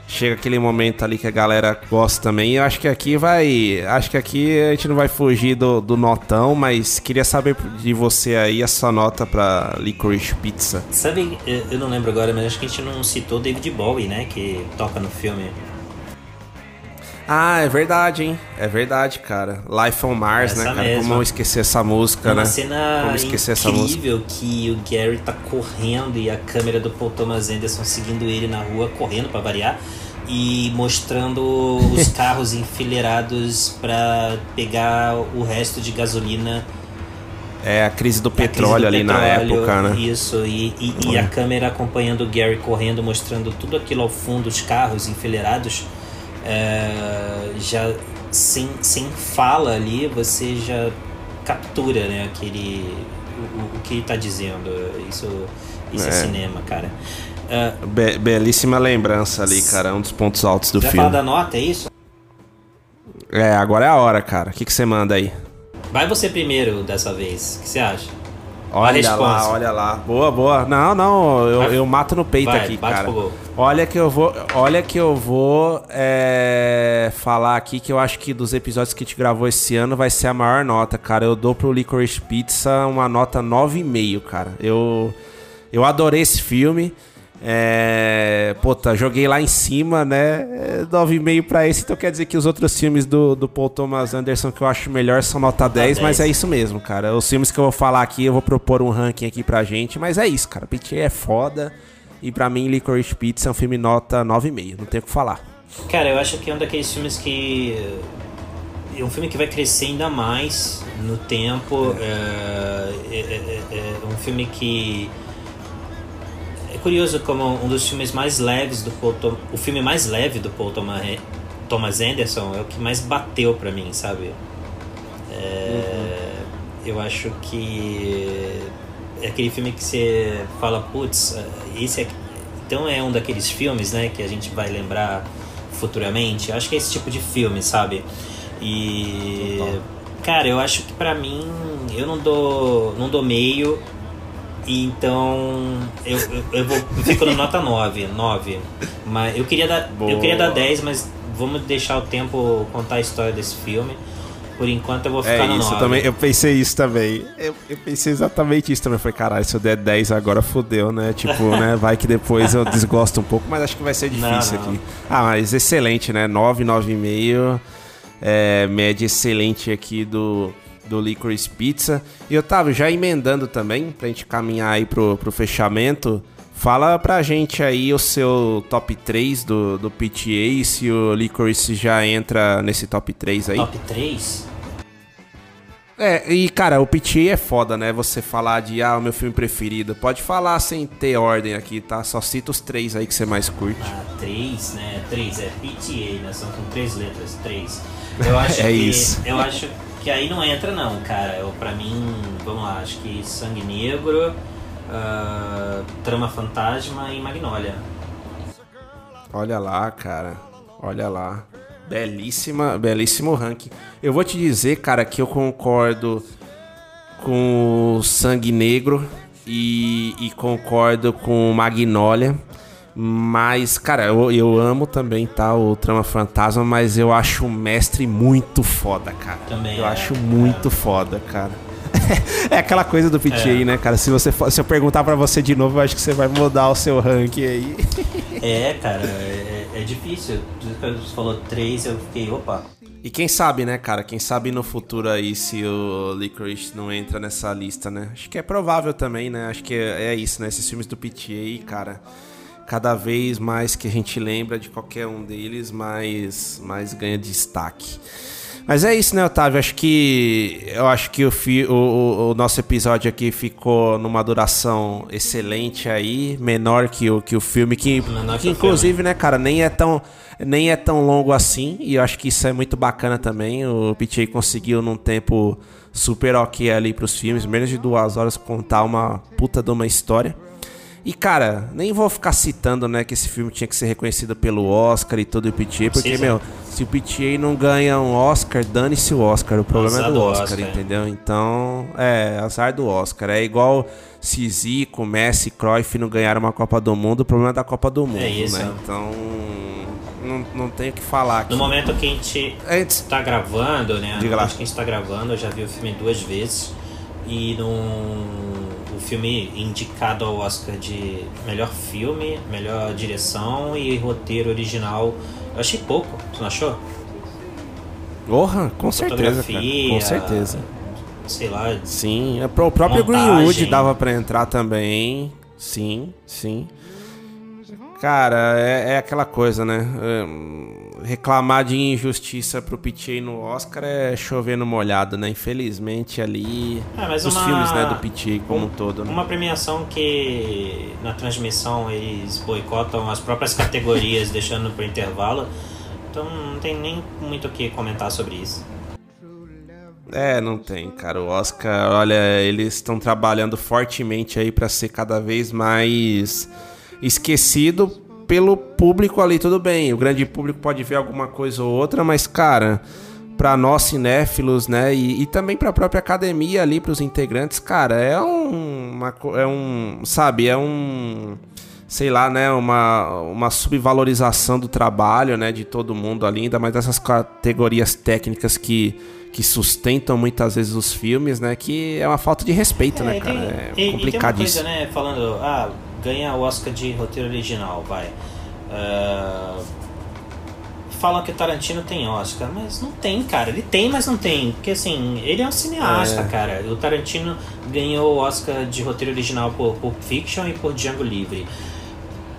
chega aquele momento ali que a galera gosta também. Eu acho que aqui vai. Acho que aqui a gente não vai fugir do, do notão, mas queria saber de você aí a sua nota pra Licorice Pizza. Sabe, eu não lembro agora, mas acho que a gente não citou David Bowie, né? Que toca no filme. Ah, é verdade, hein? É verdade, cara. Life on Mars, essa né, cara? Mesma. Como esquecer essa música, Uma né? Cena Como esquecer incrível essa música. que o Gary tá correndo e a câmera do Paul Thomas Anderson seguindo ele na rua, correndo para variar e mostrando os carros enfileirados para pegar o resto de gasolina. É, a crise do petróleo crise do ali petróleo, na época, né? Isso, e, e, e, a câmera acompanhando o Gary correndo, mostrando tudo aquilo ao fundo, os carros enfileirados é, já sem, sem fala ali, você já captura né, aquele, o, o que ele está dizendo. Isso, isso é. é cinema, cara. Uh, Be belíssima lembrança ali, cara. Um dos pontos altos do já filme. Já da nota, é isso? É, agora é a hora, cara. O que, que você manda aí? Vai você primeiro dessa vez. O que você acha? Olha lá, olha lá. Boa, boa. Não, não, eu, Vai. eu mato no peito Vai, aqui, bate cara. Olha que eu vou, olha que eu vou é, falar aqui que eu acho que dos episódios que a gente gravou esse ano vai ser a maior nota, cara. Eu dou pro Licorice Pizza uma nota 9,5, cara. Eu eu adorei esse filme. É, puta, joguei lá em cima, né? É, 9,5 pra esse, então quer dizer que os outros filmes do, do Paul Thomas Anderson que eu acho melhor são nota 10, mas 10. é isso mesmo, cara. Os filmes que eu vou falar aqui, eu vou propor um ranking aqui pra gente, mas é isso, cara. PTA é foda. E pra mim, Licorice Pizza é um filme nota 9,5, não tem o que falar. Cara, eu acho que é um daqueles filmes que. É um filme que vai crescer ainda mais no tempo. É, é- é- é um filme que. É curioso como um dos filmes mais leves do Paul Tom- O filme mais leve do Paul Thomas, Thomas Anderson é o que mais bateu pra mim, sabe? É, Eu acho que é aquele filme que você fala, putz, esse é, então é um daqueles filmes, né, que a gente vai lembrar futuramente. Eu acho que é esse tipo de filme, sabe? E cara, eu acho que pra mim eu não dou, não dou meio. e Então eu, eu, eu vou, eu fico no nota 9, 9. Mas eu queria dar, eu Boa. queria dar 10, mas vamos deixar o tempo contar a história desse filme. Por enquanto eu vou ficar É no isso, 9. eu, também, eu pensei isso também. Eu, eu pensei exatamente isso também. Eu falei, caralho, se eu der 10 agora, fodeu, né? Tipo, né? Vai que depois eu desgosto um pouco, mas acho que vai ser difícil Não, não. aqui. Ah, mas excelente, né? 9, 9,5. É, média excelente aqui do, do Licorice Pizza. E Otávio, já emendando também, pra gente caminhar aí pro, pro fechamento. Fala pra gente aí o seu top 3 do, do PTA, se o Licorice já entra nesse top 3 aí. Top 3? É, e cara, o PTA é foda, né? Você falar de, ah, o meu filme preferido. Pode falar sem ter ordem aqui, tá? Só cita os três aí que você mais curte. Ah, 3, né? 3 é PTA, né? São com três letras, 3. Eu acho É que. isso. Eu acho que aí não entra não, cara. Eu, pra mim, vamos lá, acho que Sangue Negro, ah, Trama Fantasma e Magnólia. Olha lá, cara. Olha lá. Belíssima, belíssimo ranking. Eu vou te dizer, cara, que eu concordo com o Sangue Negro e, e concordo com Magnólia. Mas, cara, eu, eu amo também, tá? O Trama Fantasma, mas eu acho o mestre muito foda, cara. Também Eu é, acho muito foda, cara. é aquela coisa do PTA, É. né, cara? Se, você, for- se eu perguntar pra você de novo, eu acho que você vai mudar o seu ranking aí. É, cara, é, é difícil. Você falou 3, eu fiquei, opa. E quem sabe, né, cara? Quem sabe no futuro aí se o Licorice não entra nessa lista, né? Acho que é provável também, né? Acho que é, é isso, né? Esses filmes do PTA, cara, cada vez mais que a gente lembra de qualquer um deles, mais, mais ganha destaque. Mas é isso, né, Otávio? Acho que eu acho que o, fi- o- o- nosso episódio aqui ficou numa duração excelente aí, menor que o, que o filme, que, Menor que inclusive, né, cara, nem é tão nem é tão longo assim, e eu acho que isso é muito bacana também. O PTA conseguiu num tempo super ok ali pros filmes, menos de duas horas contar uma puta de uma história. E cara, nem vou ficar citando, né, que esse filme tinha que ser reconhecido pelo Oscar e todo o PTA, porque, meu, se o PTA não ganha um Oscar, dane-se o Oscar. O problema Azar é do do Oscar, Oscar, é. entendeu? Então, é, azar do Oscar. É igual se Zico, Messi, Cruyff não ganharam uma Copa do Mundo, o problema é da Copa do Mundo, isso, né? é. Então, não, não tenho o que falar aqui. No momento que a gente Antes, tá gravando, né? Diga lá. Acho que a gente tá gravando, eu já vi o filme duas vezes. E no o filme indicado ao Oscar de melhor filme, melhor direção e roteiro original. Eu achei pouco, você não achou? Porra, com certeza, cara. Com certeza. Sei lá, Sim, é o próprio Montagem. Greenwood dava pra entrar também. Sim, sim. Cara, é, é aquela coisa, né? É, reclamar de injustiça pro PTA no Oscar é chover no molhado, né? Infelizmente ali. É, os uma- filmes, né, do PTA como um todo, né? Uma premiação que na transmissão eles boicotam as próprias categorias, deixando pro intervalo. Então não tem nem muito o que comentar sobre isso. É, não tem, cara. O Oscar, olha, eles estão trabalhando fortemente aí pra ser cada vez mais esquecido pelo público ali, tudo bem. O grande público pode ver alguma coisa ou outra, mas, cara, para nós cinéfilos, né, e, e também para a própria academia ali, para os integrantes, cara, é um, uma, é um, sabe, é um, sei lá, né, uma, uma subvalorização do trabalho, né, de todo mundo ali, ainda mais dessas categorias técnicas que que sustentam muitas vezes os filmes, né, que é uma falta de respeito, É, né, e cara, tem- é e- e, uma coisa, né, falando, ah, ganha o Oscar de roteiro original, vai. Ah, falam que o Tarantino tem Oscar, mas não tem, cara. Ele tem, mas não tem. Porque assim, ele é um cineasta, É. cara. O Tarantino ganhou o Oscar de roteiro original por Pulp Fiction e por Django Livre.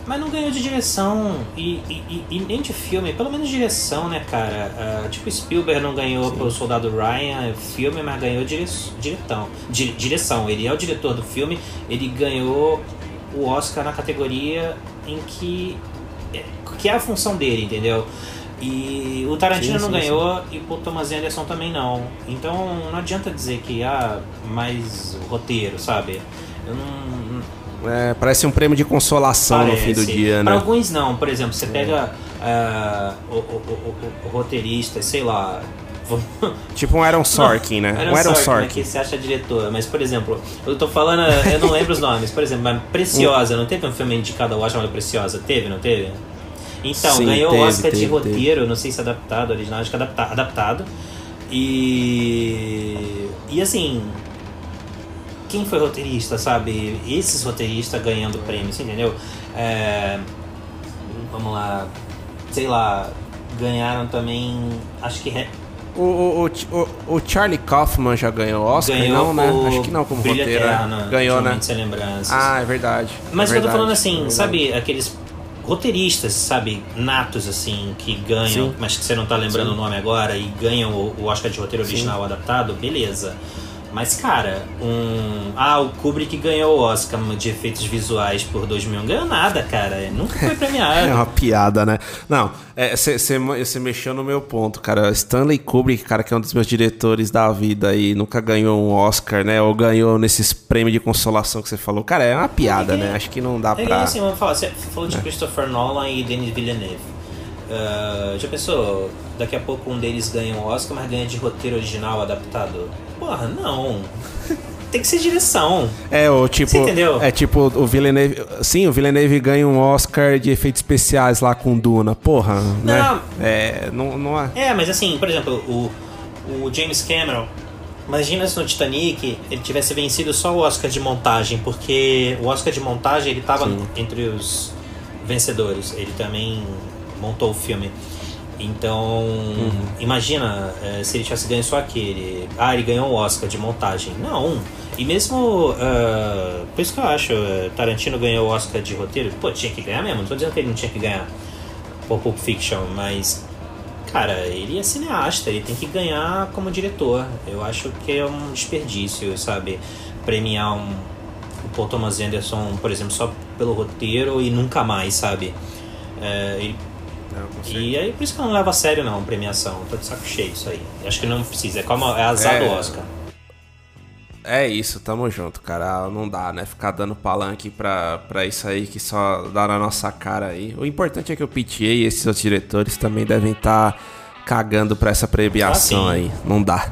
Mas não ganhou de direção e, e- e- nem de filme, pelo menos direção, né, cara? Ah, tipo, Spielberg não ganhou pelo Soldado Ryan filme, mas ganhou dire diretão, di- direção. Ele é o diretor do filme, ele ganhou o Oscar na categoria em que. é- que é a função dele, entendeu? E o Tarantino Sim, não sim, ganhou e o Thomas Anderson também não. Então não adianta dizer que, ah, mais roteiro, sabe? Eu não, É, parece um prêmio de consolação no fim do Parece. dia, né? alguns não, por exemplo, você pega ah, o, o, o, o- o roteirista, sei lá. Tipo um Aaron Sorkin, né? Aaron um Aaron Sorkin, né, Sorkin. que você acha diretor, mas por exemplo, eu tô falando, eu não lembro os nomes, por exemplo, mas Preciosa, não teve um filme indicado ao Oscar chamado Preciosa? Teve, não teve? Então, Sim, ganhou teve, o Oscar de teve, roteiro, não sei se adaptado, original, acho que adapta, adaptado. E. E assim. Quem foi roteirista, sabe? Esses roteiristas ganhando prêmios, entendeu? É, vamos lá. Sei lá. Ganharam também. Acho que. O, o, o, o- Charlie Kaufman já ganhou Oscar? ganhou não, né? Acho que não, como Brilho roteiro. Né? Ganhou, né? Sem lembranças. Ah, é verdade. Mas é que eu tô verdade, falando é assim, verdade. sabe, aqueles roteiristas, sabe, natos assim, que ganham, Sim. mas que você não tá lembrando o nome agora e ganham o, o Oscar de roteiro original adaptado, beleza. Mas, cara, um. Ah, o Kubrick ganhou o Oscar de efeitos visuais por 2001. Ganhou nada, cara. Nunca foi É premiado. uma piada, né? Não, você mexeu no meu ponto, cara. Stanley Kubrick, cara, que é um dos meus diretores da vida e nunca ganhou um Oscar, né? Ou ganhou nesses prêmios de consolação que você falou. Cara, é uma piada, É né? Acho que não dá É pra. assim, vamos falar, você falou de Christopher Nolan e Denis Villeneuve. Ah, já pensou, daqui a pouco um deles ganha um Oscar, mas ganha de roteiro original adaptado? Porra, não. Tem que ser direção. É, o tipo. Você entendeu? É tipo o Villeneuve. Sim, o Villeneuve ganha um Oscar de efeitos especiais lá com Duna. Porra, né? Não. É, não, não é. É, mas assim, por exemplo, o, o James Cameron. Imagina se no Titanic ele tivesse vencido só o Oscar de montagem, porque o Oscar de montagem ele tava entre os vencedores. Ele também montou o filme. Então, imagina eh, se ele tivesse ganho só aquele. Ah, ele ganhou o Oscar de montagem. Não. E mesmo. ah, por isso que eu acho, eh, Tarantino ganhou o Oscar de roteiro. Pô, tinha que ganhar mesmo. Não tô dizendo que ele não tinha que ganhar por Pulp Fiction, mas. Cara, ele é cineasta, ele tem que ganhar como diretor. Eu acho que é um desperdício, sabe? Premiar um, o Paul Thomas Anderson, por exemplo, só pelo roteiro e nunca mais, sabe? É, e, e aí por isso que eu não levo a sério não, premiação. Tô de saco cheio isso aí. Acho que não precisa, é como é azar É. do Oscar. É isso, tamo junto, cara. Não dá, né? Ficar dando palanque pra, pra isso aí que só dá na nossa cara aí. O importante é que o PTA e esses outros diretores também devem estar cagando pra essa premiação Ah, aí. Não dá.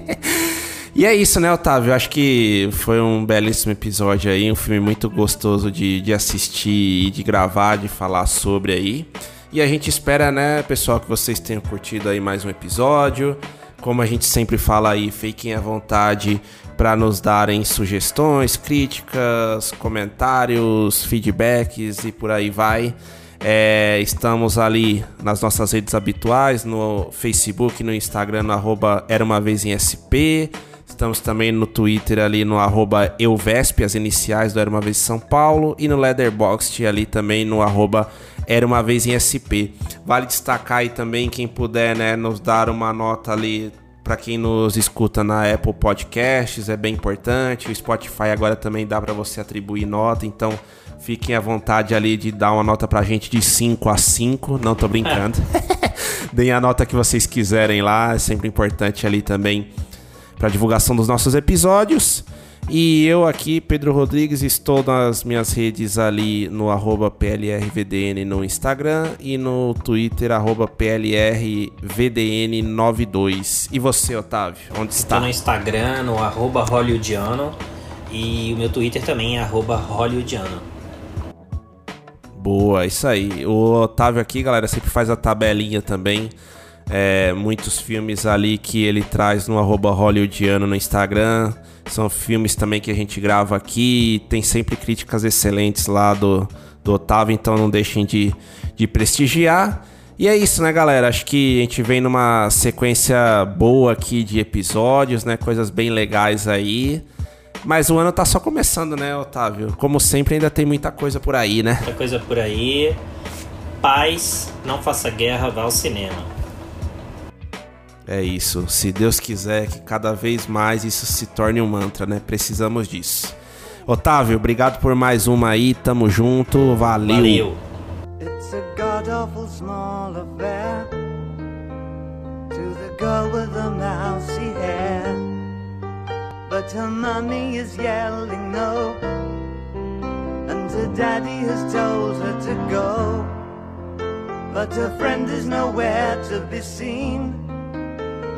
e é isso, né, Otávio? Acho que foi um belíssimo episódio aí. Um filme muito gostoso de, de assistir e de gravar, de falar sobre aí. E a gente espera, né, pessoal, que vocês tenham curtido aí mais um episódio. Como a gente sempre fala aí, fiquem à vontade para nos darem sugestões, críticas, comentários, feedbacks e por aí vai. É, estamos ali nas nossas redes habituais, no Facebook, no Instagram, no arroba Era Uma Vez em SP. Estamos também no Twitter ali no arroba Euvesp, as iniciais do Era Uma Vez São Paulo. E no Leatherboxd ali também no arroba Era Uma Vez em SP. Vale destacar aí também, quem puder, né, nos dar uma nota ali para quem nos escuta na Apple Podcasts, é bem importante. O Spotify agora também dá para você atribuir nota, então fiquem à vontade ali de dar uma nota pra gente de 5 a 5, não tô brincando. Deem a nota que vocês quiserem lá, é sempre importante ali também para divulgação dos nossos episódios. E eu aqui, Pedro Rodrigues, estou nas minhas redes ali no arroba PLRVDN no Instagram e no Twitter, arroba PLRVDN92. E você, Otávio, onde está? Estou no Instagram, no arroba Hollywoodiano. E o meu Twitter também é arroba Hollywoodiano. Boa, isso aí. O Otávio aqui, galera, sempre faz a tabelinha também. É, muitos filmes ali que ele traz no arroba Hollywoodiano no Instagram. São filmes também que a gente grava aqui. Tem sempre críticas excelentes lá do, do Otávio, então não deixem de, de prestigiar. E é isso, né, galera? Acho que a gente vem numa sequência boa aqui de episódios, né? Coisas bem legais aí. Mas o ano tá só começando, né, Otávio? Como sempre, ainda tem muita coisa por aí, né? Muita coisa por aí. Paz, não faça guerra, vá ao cinema. É isso. Se Deus quiser que cada vez mais isso se torne um mantra, né? Precisamos disso. Otávio, obrigado por mais uma aí. Tamo junto. Valeu. Valeu. It's a god awful small affair to the girl with the mousy hair. But her mommy is yelling no, and her daddy has told her to go. But her friend is nowhere to be seen.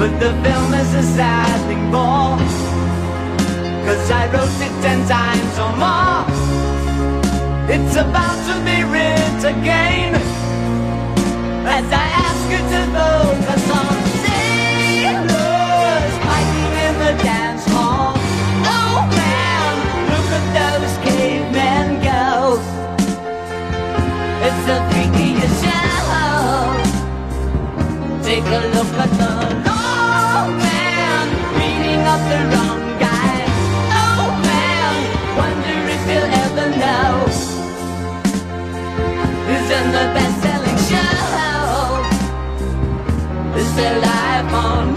But the film is a sizzling ball Cause I wrote it ten times or more. It's about to be written again As I ask you to focus on sailors Fighting in the dance hall. Oh man, look at those cavemen go. It's a freakiest show. Take a look at them. on.